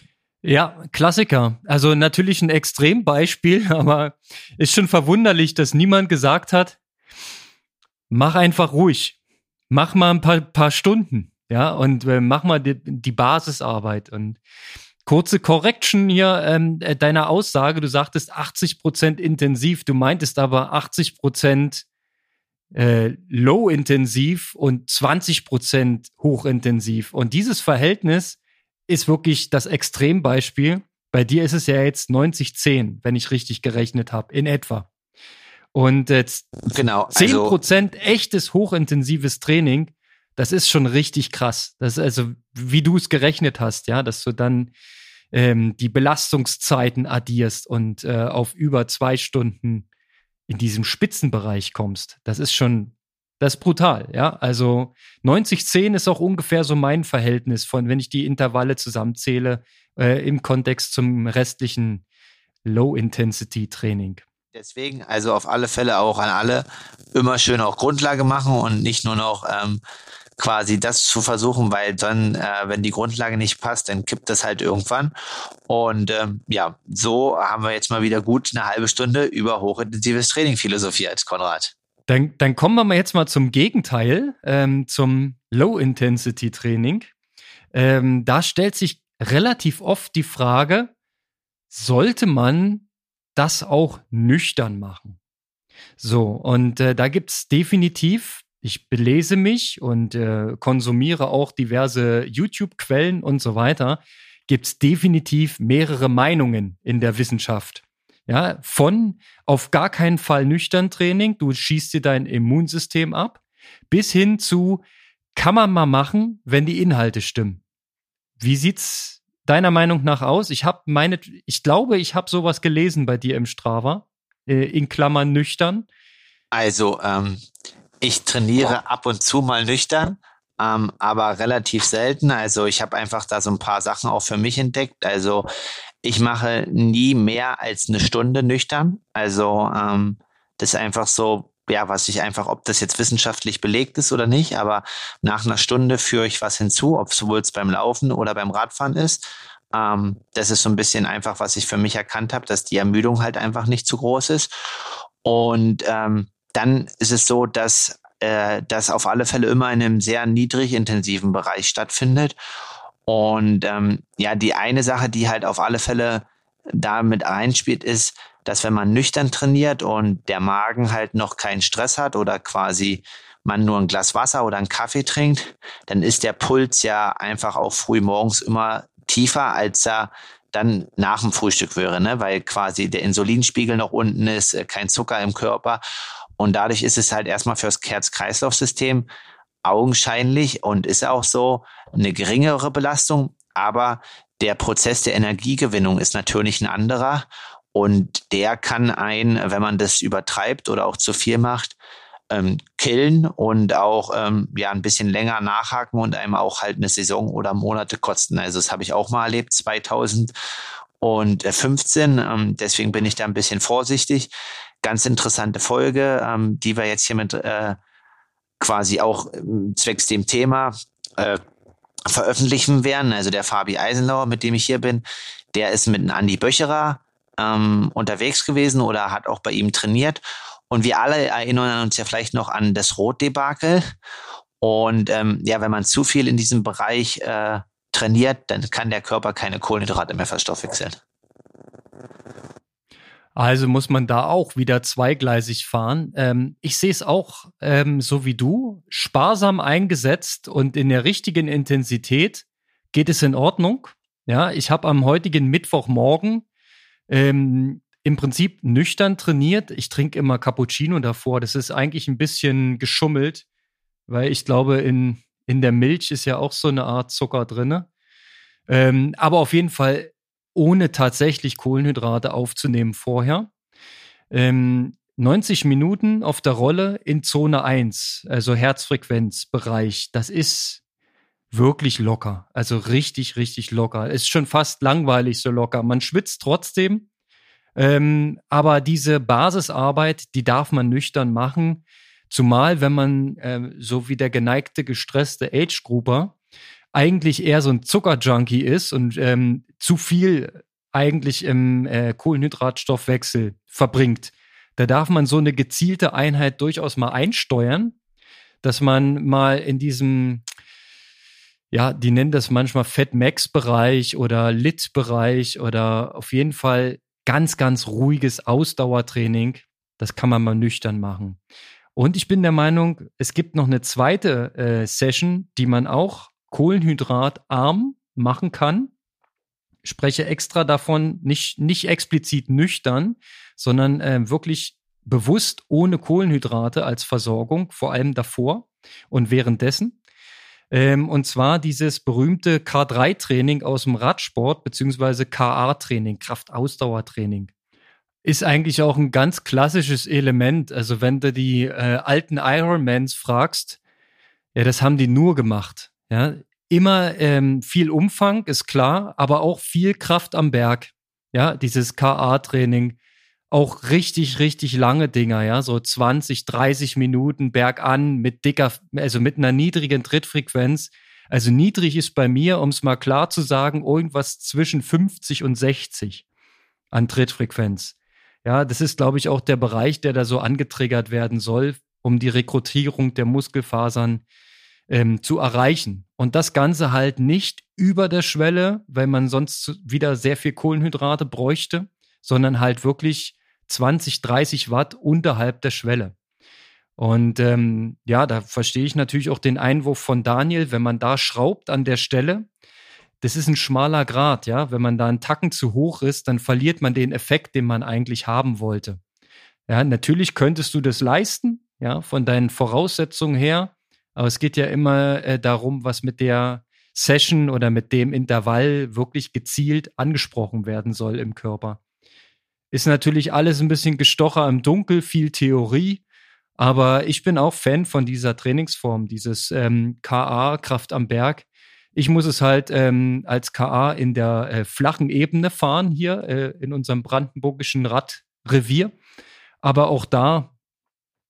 Ja, Klassiker. Also natürlich ein Extrembeispiel, aber ist schon verwunderlich, dass niemand gesagt hat, mach einfach ruhig. Mach mal ein paar, paar Stunden. Ja, und äh, mach mal die, die Basisarbeit. Und kurze Correction hier ähm, äh, deiner Aussage. Du sagtest 80 Prozent intensiv. Du meintest aber 80 Prozent äh, low-intensiv und 20 Prozent hochintensiv. Und dieses Verhältnis ist wirklich das Extrembeispiel. Bei dir ist es ja jetzt 90-10, wenn ich richtig gerechnet habe, in etwa. Und jetzt genau, 10 also Prozent echtes hochintensives Training das ist schon richtig krass. Das ist also, wie du es gerechnet hast, ja, dass du dann ähm, die Belastungszeiten addierst und äh, auf über zwei Stunden in diesem Spitzenbereich kommst. Das ist schon, das ist brutal, ja. Also 90-10 ist auch ungefähr so mein Verhältnis von, wenn ich die Intervalle zusammenzähle, äh, im Kontext zum restlichen Low-Intensity-Training. Deswegen, also auf alle Fälle auch an alle, immer schön auch Grundlage machen und nicht nur noch ähm, quasi das zu versuchen, weil dann, äh, wenn die Grundlage nicht passt, dann kippt das halt irgendwann. Und ähm, ja, so haben wir jetzt mal wieder gut eine halbe Stunde über hochintensives Training philosophiert, Konrad. Dann, dann kommen wir mal jetzt mal zum Gegenteil, ähm, zum Low-Intensity-Training. Ähm, da stellt sich relativ oft die Frage, sollte man das auch nüchtern machen? So, und äh, da gibt's definitiv ich belese mich und äh, konsumiere auch diverse YouTube-Quellen und so weiter, gibt es definitiv mehrere Meinungen in der Wissenschaft. Ja, von auf gar keinen Fall nüchtern Training, du schießt dir dein Immunsystem ab, bis hin zu kann man mal machen, wenn die Inhalte stimmen. Wie sieht's deiner Meinung nach aus? Ich habe meine, ich glaube, ich habe sowas gelesen bei dir im Strava, äh, in Klammern nüchtern. Also ähm, ich trainiere ab und zu mal nüchtern, ähm, aber relativ selten. Also ich habe einfach da so ein paar Sachen auch für mich entdeckt. Also ich mache nie mehr als eine Stunde nüchtern. Also ähm, das ist einfach so, ja, was ich einfach, ob das jetzt wissenschaftlich belegt ist oder nicht, aber nach einer Stunde führe ich was hinzu, ob sowohl es beim Laufen oder beim Radfahren ist. Ähm, das ist so ein bisschen einfach, was ich für mich erkannt habe, dass die Ermüdung halt einfach nicht zu groß ist. Und ähm, dann ist es so, dass äh, das auf alle Fälle immer in einem sehr niedrig intensiven Bereich stattfindet. Und ähm, ja, die eine Sache, die halt auf alle Fälle damit einspielt, ist, dass wenn man nüchtern trainiert und der Magen halt noch keinen Stress hat oder quasi man nur ein Glas Wasser oder einen Kaffee trinkt, dann ist der Puls ja einfach auch früh morgens immer tiefer, als er dann nach dem Frühstück wäre, ne? weil quasi der Insulinspiegel noch unten ist, äh, kein Zucker im Körper. Und dadurch ist es halt erstmal fürs Herz-Kreislauf-System augenscheinlich und ist auch so eine geringere Belastung, aber der Prozess der Energiegewinnung ist natürlich ein anderer und der kann ein, wenn man das übertreibt oder auch zu viel macht, ähm, killen und auch ähm, ja ein bisschen länger nachhaken und einem auch halt eine Saison oder Monate kosten. Also das habe ich auch mal erlebt 2015. Ähm, deswegen bin ich da ein bisschen vorsichtig ganz interessante Folge, ähm, die wir jetzt hier mit äh, quasi auch ähm, zwecks dem Thema äh, veröffentlichen werden. Also der Fabi Eisenlauer, mit dem ich hier bin, der ist mit einem Andi Böcherer ähm, unterwegs gewesen oder hat auch bei ihm trainiert. Und wir alle erinnern uns ja vielleicht noch an das Rotdebakel. Und ähm, ja, wenn man zu viel in diesem Bereich äh, trainiert, dann kann der Körper keine Kohlenhydrate mehr verstoffwechseln. Also muss man da auch wieder zweigleisig fahren. Ähm, ich sehe es auch ähm, so wie du, sparsam eingesetzt und in der richtigen Intensität geht es in Ordnung. Ja, ich habe am heutigen Mittwochmorgen ähm, im Prinzip nüchtern trainiert. Ich trinke immer Cappuccino davor. Das ist eigentlich ein bisschen geschummelt, weil ich glaube, in, in der Milch ist ja auch so eine Art Zucker drinne. Ähm, aber auf jeden Fall ohne tatsächlich Kohlenhydrate aufzunehmen vorher. Ähm, 90 Minuten auf der Rolle in Zone 1, also Herzfrequenzbereich, das ist wirklich locker. Also richtig, richtig locker. Ist schon fast langweilig so locker. Man schwitzt trotzdem. Ähm, aber diese Basisarbeit, die darf man nüchtern machen. Zumal, wenn man, äh, so wie der geneigte, gestresste Age-Grouper, eigentlich eher so ein Zuckerjunkie ist und ähm, zu viel eigentlich im äh, Kohlenhydratstoffwechsel verbringt. Da darf man so eine gezielte Einheit durchaus mal einsteuern, dass man mal in diesem, ja, die nennen das manchmal Fat-Max-Bereich oder Lit-Bereich oder auf jeden Fall ganz, ganz ruhiges Ausdauertraining. Das kann man mal nüchtern machen. Und ich bin der Meinung, es gibt noch eine zweite äh, Session, die man auch kohlenhydratarm machen kann. Ich spreche extra davon, nicht, nicht explizit nüchtern, sondern äh, wirklich bewusst ohne Kohlenhydrate als Versorgung, vor allem davor und währenddessen. Ähm, und zwar dieses berühmte K3-Training aus dem Radsport, beziehungsweise KA-Training, Kraftausdauertraining. Ist eigentlich auch ein ganz klassisches Element. Also wenn du die äh, alten Ironmans fragst, ja, das haben die nur gemacht. Ja, immer ähm, viel Umfang, ist klar, aber auch viel Kraft am Berg. Ja, dieses KA-Training auch richtig, richtig lange Dinger, ja, so 20, 30 Minuten bergan mit dicker, also mit einer niedrigen Trittfrequenz. Also niedrig ist bei mir, um es mal klar zu sagen, irgendwas zwischen 50 und 60 an Trittfrequenz. Ja, das ist, glaube ich, auch der Bereich, der da so angetriggert werden soll, um die Rekrutierung der Muskelfasern ähm, zu erreichen. Und das Ganze halt nicht über der Schwelle, weil man sonst wieder sehr viel Kohlenhydrate bräuchte, sondern halt wirklich 20, 30 Watt unterhalb der Schwelle. Und ähm, ja, da verstehe ich natürlich auch den Einwurf von Daniel, wenn man da schraubt an der Stelle, das ist ein schmaler Grad, ja. Wenn man da einen Tacken zu hoch ist, dann verliert man den Effekt, den man eigentlich haben wollte. Ja, natürlich könntest du das leisten, ja, von deinen Voraussetzungen her. Aber es geht ja immer äh, darum, was mit der Session oder mit dem Intervall wirklich gezielt angesprochen werden soll im Körper. Ist natürlich alles ein bisschen gestocher im Dunkel, viel Theorie. Aber ich bin auch Fan von dieser Trainingsform, dieses ähm, KA, Kraft am Berg. Ich muss es halt ähm, als KA in der äh, flachen Ebene fahren hier äh, in unserem brandenburgischen Radrevier. Aber auch da,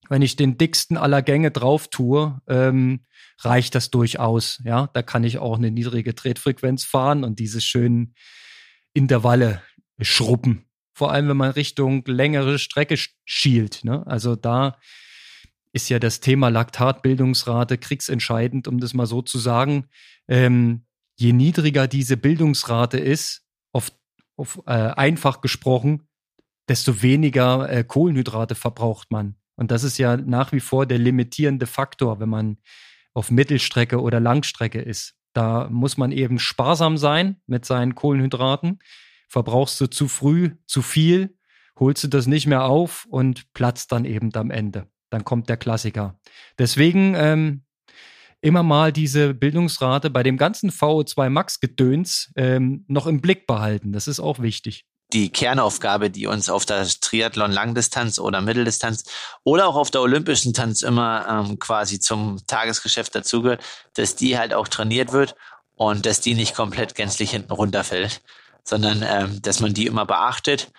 wenn ich den dicksten aller Gänge drauf tue, ähm, reicht das durchaus. Ja, da kann ich auch eine niedrige Tretfrequenz fahren und diese schönen Intervalle schrubben vor allem wenn man Richtung längere Strecke schielt. Ne? Also da ist ja das Thema Laktatbildungsrate kriegsentscheidend, um das mal so zu sagen. Ähm, je niedriger diese Bildungsrate ist, auf, auf äh, einfach gesprochen, desto weniger äh, Kohlenhydrate verbraucht man. Und das ist ja nach wie vor der limitierende Faktor, wenn man auf Mittelstrecke oder Langstrecke ist. Da muss man eben sparsam sein mit seinen Kohlenhydraten verbrauchst du zu früh zu viel, holst du das nicht mehr auf und platzt dann eben am Ende. Dann kommt der Klassiker. Deswegen ähm, immer mal diese Bildungsrate bei dem ganzen VO2 Max Gedöns ähm, noch im Blick behalten. Das ist auch wichtig die Kernaufgabe, die uns auf der Triathlon Langdistanz oder Mitteldistanz oder auch auf der olympischen Tanz immer ähm, quasi zum Tagesgeschäft dazugehört, dass die halt auch trainiert wird und dass die nicht komplett gänzlich hinten runterfällt sondern ähm, dass man die immer beachtet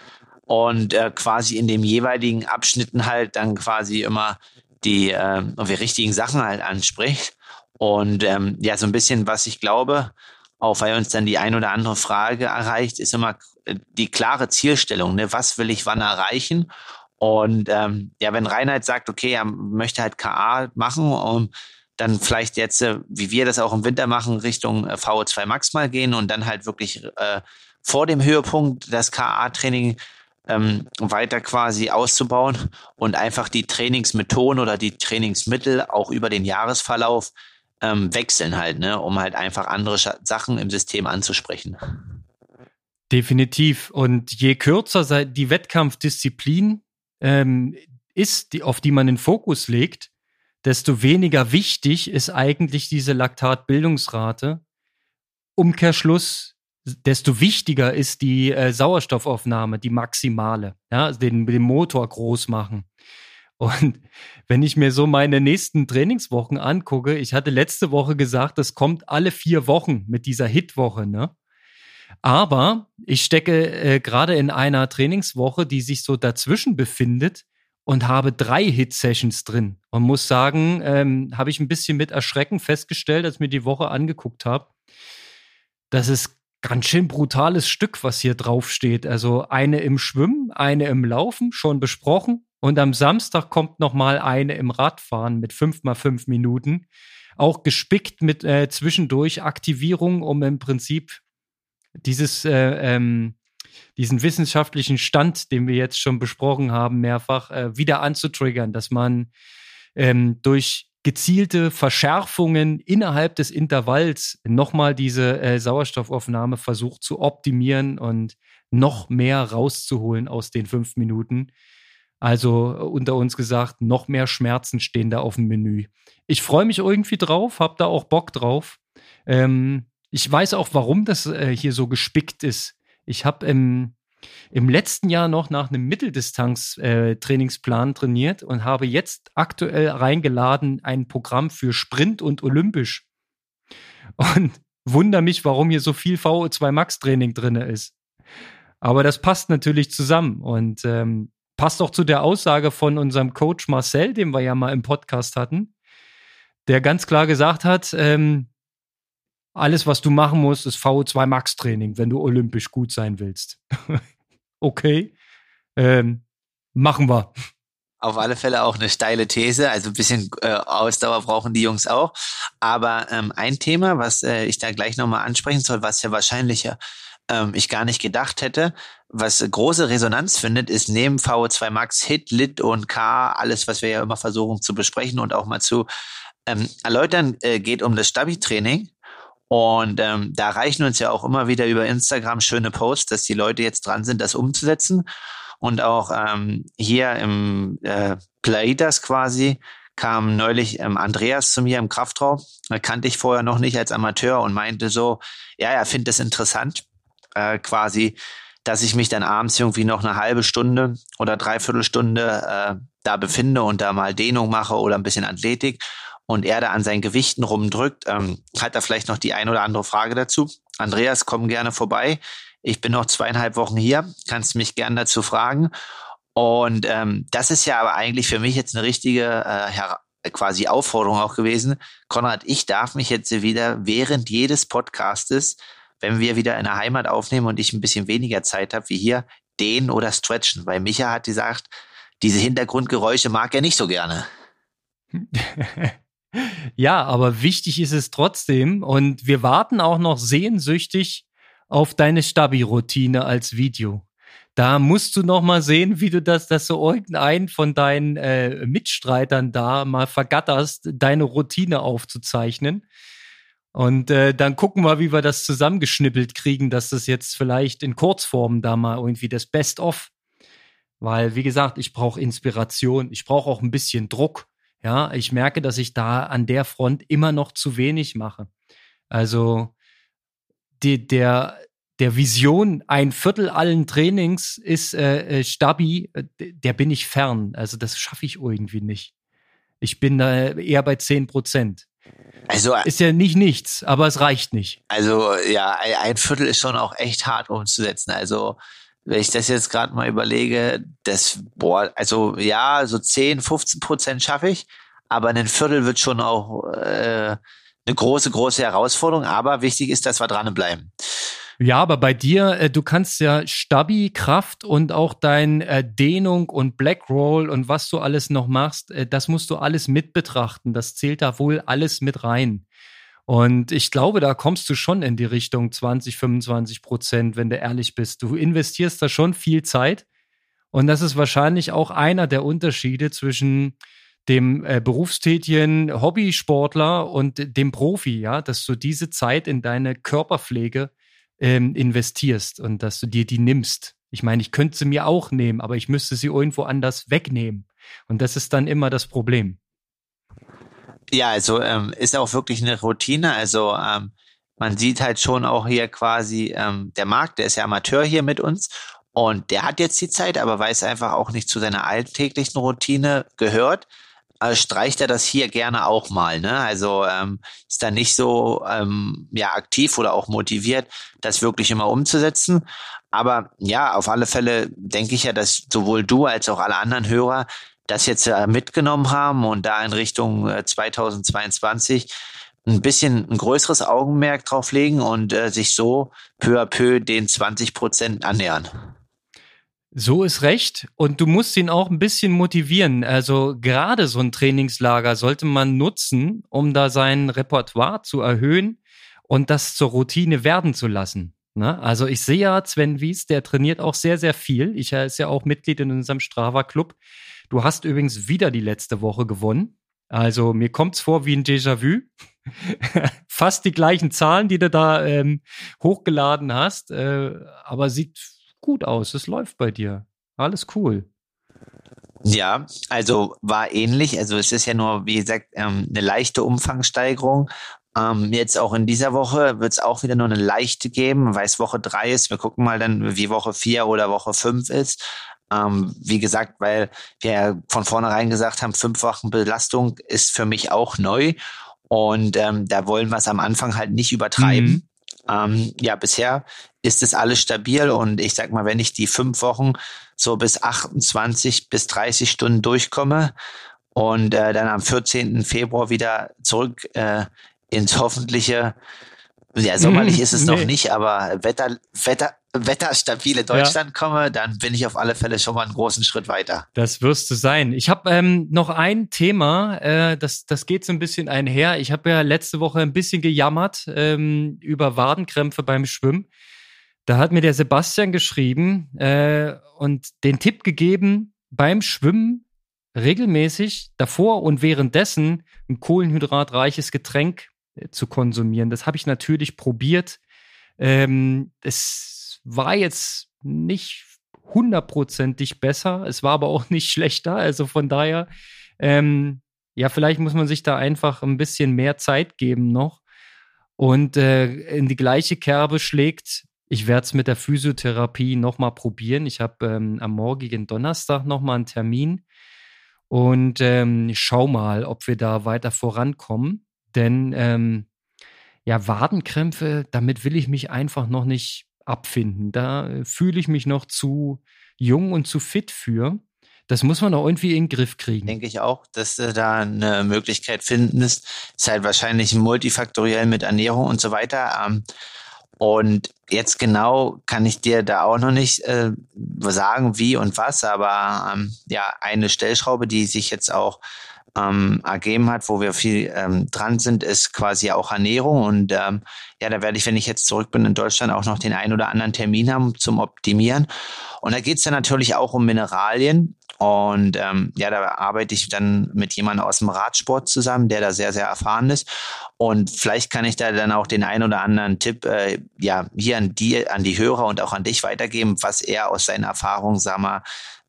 und äh, quasi in dem jeweiligen Abschnitten halt dann quasi immer die, äh, die richtigen Sachen halt anspricht. Und ähm, ja, so ein bisschen, was ich glaube, auch weil uns dann die ein oder andere Frage erreicht, ist immer äh, die klare Zielstellung. Ne? Was will ich wann erreichen? Und ähm, ja, wenn Reinhard sagt, okay, er möchte halt KA machen, um dann vielleicht jetzt, äh, wie wir das auch im Winter machen, Richtung äh, VO2 Max mal gehen und dann halt wirklich äh, vor dem Höhepunkt das KA-Training ähm, weiter quasi auszubauen und einfach die Trainingsmethoden oder die Trainingsmittel auch über den Jahresverlauf ähm, wechseln halt, ne, um halt einfach andere Sachen im System anzusprechen. Definitiv. Und je kürzer die Wettkampfdisziplin ähm, ist, die, auf die man den Fokus legt, desto weniger wichtig ist eigentlich diese Laktatbildungsrate. Umkehrschluss, desto wichtiger ist die äh, Sauerstoffaufnahme, die maximale, ja, den, den Motor groß machen. Und wenn ich mir so meine nächsten Trainingswochen angucke, ich hatte letzte Woche gesagt, das kommt alle vier Wochen mit dieser Hitwoche, ne? Aber ich stecke äh, gerade in einer Trainingswoche, die sich so dazwischen befindet und habe drei Hit-Sessions drin. Und muss sagen, ähm, habe ich ein bisschen mit Erschrecken festgestellt, als ich mir die Woche angeguckt habe, dass es ganz schön brutales Stück, was hier draufsteht. Also eine im Schwimmen, eine im Laufen, schon besprochen. Und am Samstag kommt noch mal eine im Radfahren mit fünf mal fünf Minuten. Auch gespickt mit äh, zwischendurch Aktivierung, um im Prinzip dieses, äh, ähm, diesen wissenschaftlichen Stand, den wir jetzt schon besprochen haben, mehrfach äh, wieder anzutriggern, dass man ähm, durch gezielte Verschärfungen innerhalb des Intervalls nochmal diese äh, Sauerstoffaufnahme versucht zu optimieren und noch mehr rauszuholen aus den fünf Minuten. Also äh, unter uns gesagt, noch mehr Schmerzen stehen da auf dem Menü. Ich freue mich irgendwie drauf, habe da auch Bock drauf. Ähm, ich weiß auch, warum das äh, hier so gespickt ist. Ich habe im im letzten Jahr noch nach einem Mitteldistanz-Trainingsplan äh, trainiert und habe jetzt aktuell reingeladen ein Programm für Sprint und Olympisch. Und wundere mich, warum hier so viel VO2 Max Training drin ist. Aber das passt natürlich zusammen. Und ähm, passt auch zu der Aussage von unserem Coach Marcel, den wir ja mal im Podcast hatten, der ganz klar gesagt hat, ähm, alles, was du machen musst, ist VO2 Max Training, wenn du olympisch gut sein willst. okay, ähm, machen wir. Auf alle Fälle auch eine steile These, also ein bisschen äh, Ausdauer brauchen die Jungs auch. Aber ähm, ein Thema, was äh, ich da gleich nochmal ansprechen soll, was ja wahrscheinlich ähm, ich gar nicht gedacht hätte, was große Resonanz findet, ist neben VO2 Max Hit, Lit und K, alles, was wir ja immer versuchen zu besprechen und auch mal zu ähm, erläutern, äh, geht um das Stabi-Training. Und ähm, da reichen uns ja auch immer wieder über Instagram schöne Posts, dass die Leute jetzt dran sind, das umzusetzen. Und auch ähm, hier im äh, Plaitas quasi kam neulich ähm, Andreas zu mir im Kraftraum. Da kannte ich vorher noch nicht als Amateur und meinte so, ja, er findet es interessant, äh, quasi, dass ich mich dann abends irgendwie noch eine halbe Stunde oder dreiviertel Stunde äh, da befinde und da mal Dehnung mache oder ein bisschen Athletik und er da an seinen Gewichten rumdrückt, ähm, hat er vielleicht noch die ein oder andere Frage dazu. Andreas, komm gerne vorbei. Ich bin noch zweieinhalb Wochen hier, kannst mich gerne dazu fragen. Und ähm, das ist ja aber eigentlich für mich jetzt eine richtige äh, quasi Aufforderung auch gewesen. Konrad, ich darf mich jetzt wieder während jedes Podcastes, wenn wir wieder in der Heimat aufnehmen und ich ein bisschen weniger Zeit habe wie hier, dehnen oder stretchen. Weil Micha hat gesagt, diese Hintergrundgeräusche mag er nicht so gerne. Ja, aber wichtig ist es trotzdem. Und wir warten auch noch sehnsüchtig auf deine Stabi-Routine als Video. Da musst du noch mal sehen, wie du das, dass du irgendeinen von deinen äh, Mitstreitern da mal vergatterst, deine Routine aufzuzeichnen. Und äh, dann gucken wir, wie wir das zusammengeschnippelt kriegen, dass das jetzt vielleicht in Kurzform da mal irgendwie das Best-of. Weil, wie gesagt, ich brauche Inspiration, ich brauche auch ein bisschen Druck. Ja, ich merke, dass ich da an der Front immer noch zu wenig mache. Also die, der, der Vision, ein Viertel allen Trainings ist äh, äh Stabi, äh, der bin ich fern. Also das schaffe ich irgendwie nicht. Ich bin da eher bei zehn Prozent. Also ist ja nicht nichts, aber es reicht nicht. Also ja, ein Viertel ist schon auch echt hart umzusetzen. Also wenn ich das jetzt gerade mal überlege, das, boah, also ja, so 10, 15 Prozent schaffe ich, aber ein Viertel wird schon auch äh, eine große, große Herausforderung. Aber wichtig ist, dass wir dranbleiben. Ja, aber bei dir, äh, du kannst ja Stabi, Kraft und auch dein äh, Dehnung und Black Roll und was du alles noch machst, äh, das musst du alles mit betrachten. Das zählt da wohl alles mit rein. Und ich glaube, da kommst du schon in die Richtung 20, 25 Prozent, wenn du ehrlich bist. Du investierst da schon viel Zeit. Und das ist wahrscheinlich auch einer der Unterschiede zwischen dem äh, berufstätigen Hobbysportler und dem Profi, ja, dass du diese Zeit in deine Körperpflege ähm, investierst und dass du dir die nimmst. Ich meine, ich könnte sie mir auch nehmen, aber ich müsste sie irgendwo anders wegnehmen. Und das ist dann immer das Problem. Ja, also ähm, ist auch wirklich eine Routine. Also ähm, man sieht halt schon auch hier quasi, ähm, der Markt, der ist ja Amateur hier mit uns und der hat jetzt die Zeit, aber weiß einfach auch nicht zu seiner alltäglichen Routine gehört äh, streicht er das hier gerne auch mal. Ne? Also ähm, ist da nicht so ähm, ja aktiv oder auch motiviert, das wirklich immer umzusetzen. Aber ja, auf alle Fälle denke ich ja, dass sowohl du als auch alle anderen Hörer das jetzt äh, mitgenommen haben und da in Richtung äh, 2022 ein bisschen ein größeres Augenmerk drauf legen und äh, sich so peu à peu den 20 Prozent annähern. So ist recht. Und du musst ihn auch ein bisschen motivieren. Also gerade so ein Trainingslager sollte man nutzen, um da sein Repertoire zu erhöhen und das zur Routine werden zu lassen. Ne? Also ich sehe ja Sven Wies, der trainiert auch sehr, sehr viel. Ich ist ja auch Mitglied in unserem Strava-Club. Du hast übrigens wieder die letzte Woche gewonnen. Also mir kommt's vor wie ein Déjà-vu. Fast die gleichen Zahlen, die du da ähm, hochgeladen hast, äh, aber sieht gut aus. Es läuft bei dir. Alles cool. Ja, also war ähnlich. Also es ist ja nur, wie gesagt, ähm, eine leichte Umfangssteigerung. Ähm, jetzt auch in dieser Woche wird es auch wieder nur eine leichte geben, weil es Woche drei ist. Wir gucken mal dann, wie Woche vier oder Woche fünf ist. Ähm, wie gesagt, weil wir von vornherein gesagt haben, fünf Wochen Belastung ist für mich auch neu. Und ähm, da wollen wir es am Anfang halt nicht übertreiben. Mhm. Ähm, ja, bisher ist es alles stabil und ich sag mal, wenn ich die fünf Wochen so bis 28 bis 30 Stunden durchkomme und äh, dann am 14. Februar wieder zurück äh, ins hoffentliche, ja, sommerlich ist es nee. noch nicht, aber Wetter, Wetter, wetterstabile Deutschland ja. komme, dann bin ich auf alle Fälle schon mal einen großen Schritt weiter. Das wirst du sein. Ich habe ähm, noch ein Thema, äh, das, das geht so ein bisschen einher. Ich habe ja letzte Woche ein bisschen gejammert ähm, über Wadenkrämpfe beim Schwimmen. Da hat mir der Sebastian geschrieben äh, und den Tipp gegeben, beim Schwimmen regelmäßig davor und währenddessen ein kohlenhydratreiches Getränk zu konsumieren. Das habe ich natürlich probiert. Ähm, es war jetzt nicht hundertprozentig besser, es war aber auch nicht schlechter. Also von daher, ähm, ja, vielleicht muss man sich da einfach ein bisschen mehr Zeit geben noch. Und äh, in die gleiche Kerbe schlägt ich werde es mit der Physiotherapie nochmal probieren. Ich habe ähm, am morgigen Donnerstag nochmal einen Termin und ähm, schau mal, ob wir da weiter vorankommen. Denn ähm, ja, Wadenkrämpfe, damit will ich mich einfach noch nicht abfinden. Da äh, fühle ich mich noch zu jung und zu fit für. Das muss man auch irgendwie in den Griff kriegen. Denke ich auch, dass du da eine Möglichkeit finden ist. Ist halt wahrscheinlich multifaktoriell mit Ernährung und so weiter. Ähm, und jetzt genau kann ich dir da auch noch nicht äh, sagen, wie und was, aber ähm, ja, eine Stellschraube, die sich jetzt auch ähm, ergeben hat, wo wir viel ähm, dran sind, ist quasi auch Ernährung. Und ähm, ja, da werde ich, wenn ich jetzt zurück bin in Deutschland, auch noch den einen oder anderen Termin haben zum Optimieren. Und da geht es dann natürlich auch um Mineralien. Und ähm, ja, da arbeite ich dann mit jemandem aus dem Radsport zusammen, der da sehr, sehr erfahren ist. Und vielleicht kann ich da dann auch den einen oder anderen Tipp äh, ja hier an die, an die Hörer und auch an dich weitergeben, was er aus seinen Erfahrungen, sag mal,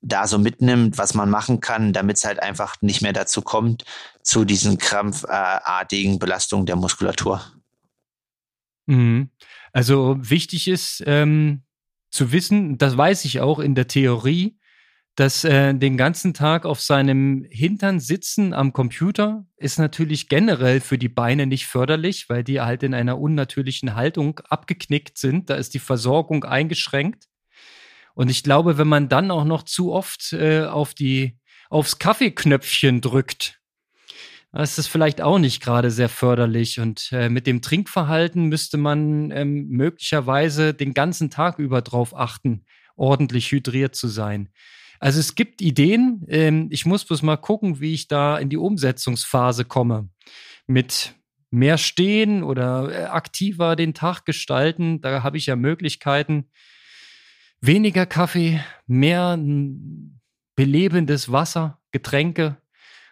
da so mitnimmt, was man machen kann, damit es halt einfach nicht mehr dazu kommt, zu diesen krampfartigen Belastungen der Muskulatur. Mhm. Also wichtig ist ähm, zu wissen, das weiß ich auch in der Theorie, dass äh, den ganzen Tag auf seinem Hintern sitzen am Computer ist natürlich generell für die Beine nicht förderlich, weil die halt in einer unnatürlichen Haltung abgeknickt sind. Da ist die Versorgung eingeschränkt. Und ich glaube, wenn man dann auch noch zu oft äh, auf die, aufs Kaffeeknöpfchen drückt, ist das vielleicht auch nicht gerade sehr förderlich. Und äh, mit dem Trinkverhalten müsste man ähm, möglicherweise den ganzen Tag über drauf achten, ordentlich hydriert zu sein. Also es gibt Ideen. Ähm, ich muss bloß mal gucken, wie ich da in die Umsetzungsphase komme. Mit mehr stehen oder äh, aktiver den Tag gestalten. Da habe ich ja Möglichkeiten weniger Kaffee, mehr belebendes Wasser, Getränke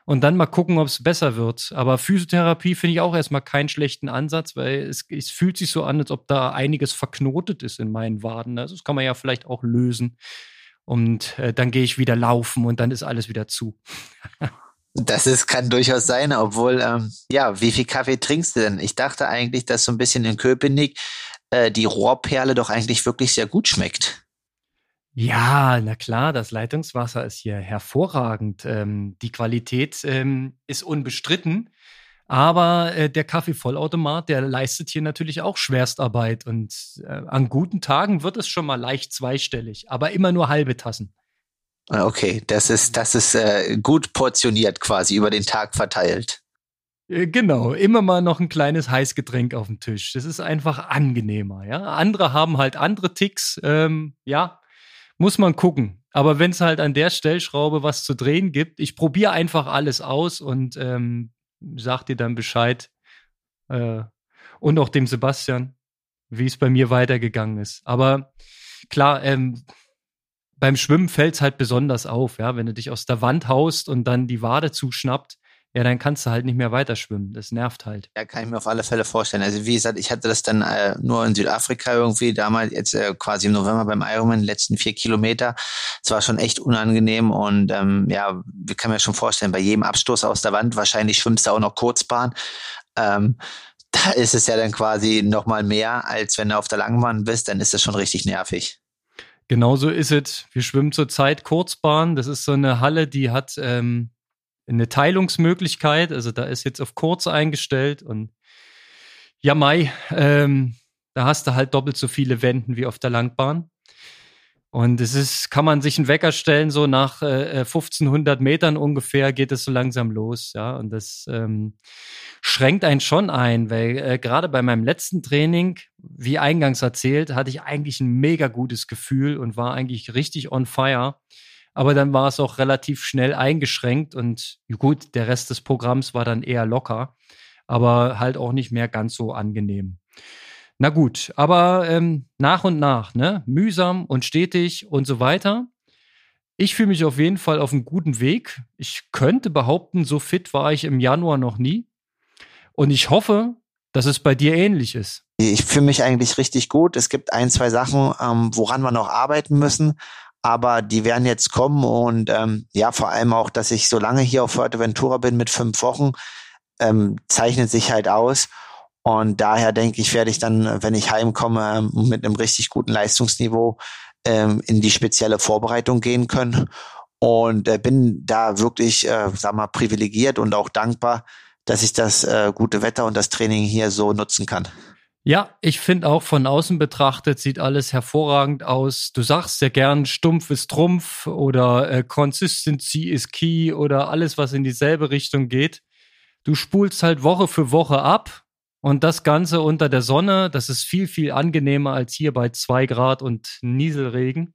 und dann mal gucken, ob es besser wird. Aber Physiotherapie finde ich auch erstmal keinen schlechten Ansatz, weil es, es, fühlt sich so an, als ob da einiges verknotet ist in meinen Waden. Also das kann man ja vielleicht auch lösen. Und äh, dann gehe ich wieder laufen und dann ist alles wieder zu. Das ist, kann durchaus sein, obwohl, ähm, ja, wie viel Kaffee trinkst du denn? Ich dachte eigentlich, dass so ein bisschen in Köpenick äh, die Rohrperle doch eigentlich wirklich sehr gut schmeckt. Ja, na klar, das Leitungswasser ist hier hervorragend. Ähm, die Qualität ähm, ist unbestritten. Aber äh, der Kaffeevollautomat, der leistet hier natürlich auch Schwerstarbeit. Und äh, an guten Tagen wird es schon mal leicht zweistellig, aber immer nur halbe Tassen. Ah, okay, das ist, das ist äh, gut portioniert quasi über den Tag verteilt. Äh, genau, immer mal noch ein kleines Heißgetränk auf dem Tisch. Das ist einfach angenehmer, ja. Andere haben halt andere Ticks, ähm, ja, muss man gucken. Aber wenn es halt an der Stellschraube was zu drehen gibt, ich probiere einfach alles aus und ähm, sag dir dann Bescheid. Äh, und auch dem Sebastian, wie es bei mir weitergegangen ist. Aber klar, ähm, beim Schwimmen fällt es halt besonders auf, ja, wenn du dich aus der Wand haust und dann die Wade zuschnappt, ja, dann kannst du halt nicht mehr weiter schwimmen. Das nervt halt. Ja, kann ich mir auf alle Fälle vorstellen. Also wie gesagt, ich hatte das dann äh, nur in Südafrika irgendwie damals, jetzt äh, quasi im November beim Ironman, die letzten vier Kilometer. Es war schon echt unangenehm und ähm, ja, wir können mir schon vorstellen, bei jedem Abstoß aus der Wand, wahrscheinlich schwimmst du auch noch Kurzbahn. Ähm, da ist es ja dann quasi noch mal mehr, als wenn du auf der Langbahn bist, dann ist das schon richtig nervig. Genauso ist es. Wir schwimmen zurzeit Kurzbahn. Das ist so eine Halle, die hat ähm, eine Teilungsmöglichkeit. Also da ist jetzt auf kurz eingestellt und ja, Mai, ähm, Da hast du halt doppelt so viele Wenden wie auf der Langbahn. Und es ist, kann man sich einen Wecker stellen, so nach äh, 1500 äh, Metern ungefähr geht es so langsam los, ja. Und das ähm, schränkt einen schon ein, weil äh, gerade bei meinem letzten Training, wie eingangs erzählt, hatte ich eigentlich ein mega gutes Gefühl und war eigentlich richtig on fire. Aber dann war es auch relativ schnell eingeschränkt und gut, der Rest des Programms war dann eher locker, aber halt auch nicht mehr ganz so angenehm. Na gut, aber ähm, nach und nach, ne? Mühsam und stetig und so weiter. Ich fühle mich auf jeden Fall auf einem guten Weg. Ich könnte behaupten, so fit war ich im Januar noch nie. Und ich hoffe, dass es bei dir ähnlich ist. Ich fühle mich eigentlich richtig gut. Es gibt ein, zwei Sachen, ähm, woran wir noch arbeiten müssen. Aber die werden jetzt kommen und ähm, ja, vor allem auch, dass ich so lange hier auf Fuerteventura bin mit fünf Wochen, ähm, zeichnet sich halt aus. Und daher denke ich, werde ich dann, wenn ich heimkomme, mit einem richtig guten Leistungsniveau ähm, in die spezielle Vorbereitung gehen können. Und äh, bin da wirklich, äh, sag mal, privilegiert und auch dankbar, dass ich das äh, gute Wetter und das Training hier so nutzen kann. Ja, ich finde auch von außen betrachtet sieht alles hervorragend aus. Du sagst ja gern, stumpf ist Trumpf oder äh, Consistency is key oder alles, was in dieselbe Richtung geht. Du spulst halt Woche für Woche ab und das Ganze unter der Sonne, das ist viel, viel angenehmer als hier bei zwei Grad und Nieselregen.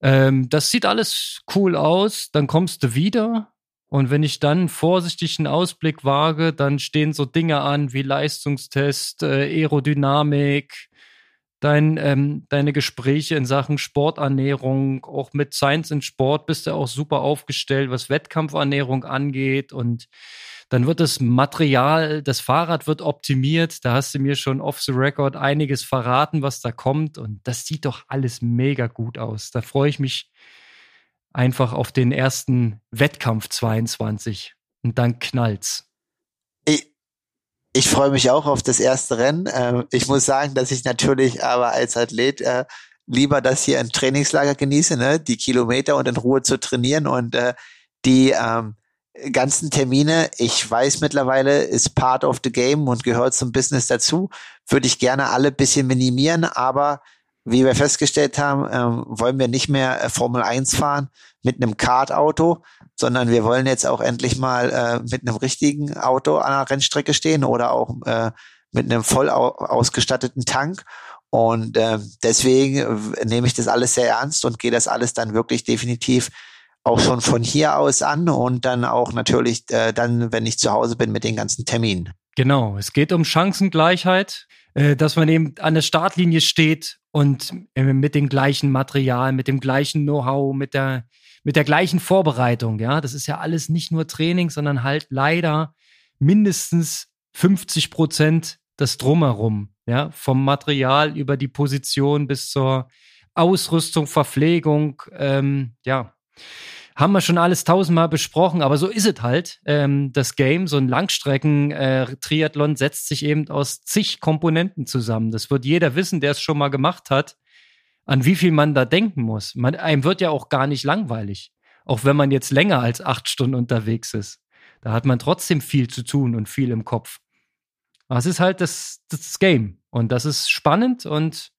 Ähm, das sieht alles cool aus. Dann kommst du wieder. Und wenn ich dann vorsichtig einen Ausblick wage, dann stehen so Dinge an wie Leistungstest, äh, Aerodynamik, dein, ähm, deine Gespräche in Sachen Sporternährung, auch mit Science in Sport bist du auch super aufgestellt, was Wettkampfernährung angeht und dann wird das Material, das Fahrrad wird optimiert. Da hast du mir schon off the record einiges verraten, was da kommt. Und das sieht doch alles mega gut aus. Da freue ich mich einfach auf den ersten Wettkampf 22. Und dann knallt's. Ich, ich freue mich auch auf das erste Rennen. Ähm, ich muss sagen, dass ich natürlich aber als Athlet äh, lieber das hier im Trainingslager genieße, ne? die Kilometer und in Ruhe zu trainieren und äh, die ähm, ganzen Termine, ich weiß mittlerweile, ist part of the game und gehört zum Business dazu, würde ich gerne alle bisschen minimieren, aber wie wir festgestellt haben, ähm, wollen wir nicht mehr äh, Formel 1 fahren mit einem Kart-Auto, sondern wir wollen jetzt auch endlich mal äh, mit einem richtigen Auto an der Rennstrecke stehen oder auch äh, mit einem voll ausgestatteten Tank. Und äh, deswegen nehme ich das alles sehr ernst und gehe das alles dann wirklich definitiv auch schon von hier aus an und dann auch natürlich äh, dann, wenn ich zu Hause bin, mit den ganzen Terminen. Genau, es geht um Chancengleichheit, äh, dass man eben an der Startlinie steht und äh, mit dem gleichen Material, mit dem gleichen Know-how, mit der, mit der gleichen Vorbereitung. Ja, das ist ja alles nicht nur Training, sondern halt leider mindestens 50 Prozent das Drumherum. Ja, vom Material über die Position bis zur Ausrüstung, Verpflegung. Ähm, ja, haben wir schon alles tausendmal besprochen, aber so ist es halt. Ähm, das Game, so ein Langstrecken-Triathlon, äh, setzt sich eben aus zig Komponenten zusammen. Das wird jeder wissen, der es schon mal gemacht hat, an wie viel man da denken muss. Man, einem wird ja auch gar nicht langweilig, auch wenn man jetzt länger als acht Stunden unterwegs ist. Da hat man trotzdem viel zu tun und viel im Kopf. Aber es ist halt das, das Game und das ist spannend und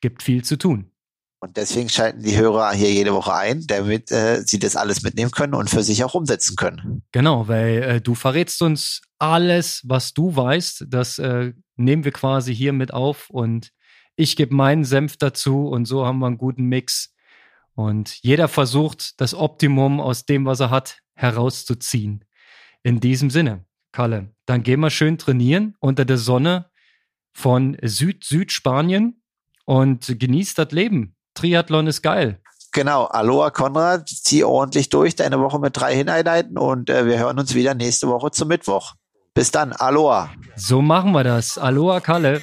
gibt viel zu tun. Und deswegen schalten die Hörer hier jede Woche ein, damit äh, sie das alles mitnehmen können und für sich auch umsetzen können. Genau, weil äh, du verrätst uns alles, was du weißt. Das äh, nehmen wir quasi hier mit auf und ich gebe meinen Senf dazu und so haben wir einen guten Mix. Und jeder versucht, das Optimum aus dem, was er hat, herauszuziehen. In diesem Sinne, Kalle, dann gehen wir schön trainieren unter der Sonne von Süd-Südspanien und genießt das Leben. Triathlon ist geil. Genau, Aloha Konrad, zieh ordentlich durch, deine Woche mit drei Hineinheiten und äh, wir hören uns wieder nächste Woche zum Mittwoch. Bis dann, Aloha. So machen wir das. Aloha Kalle.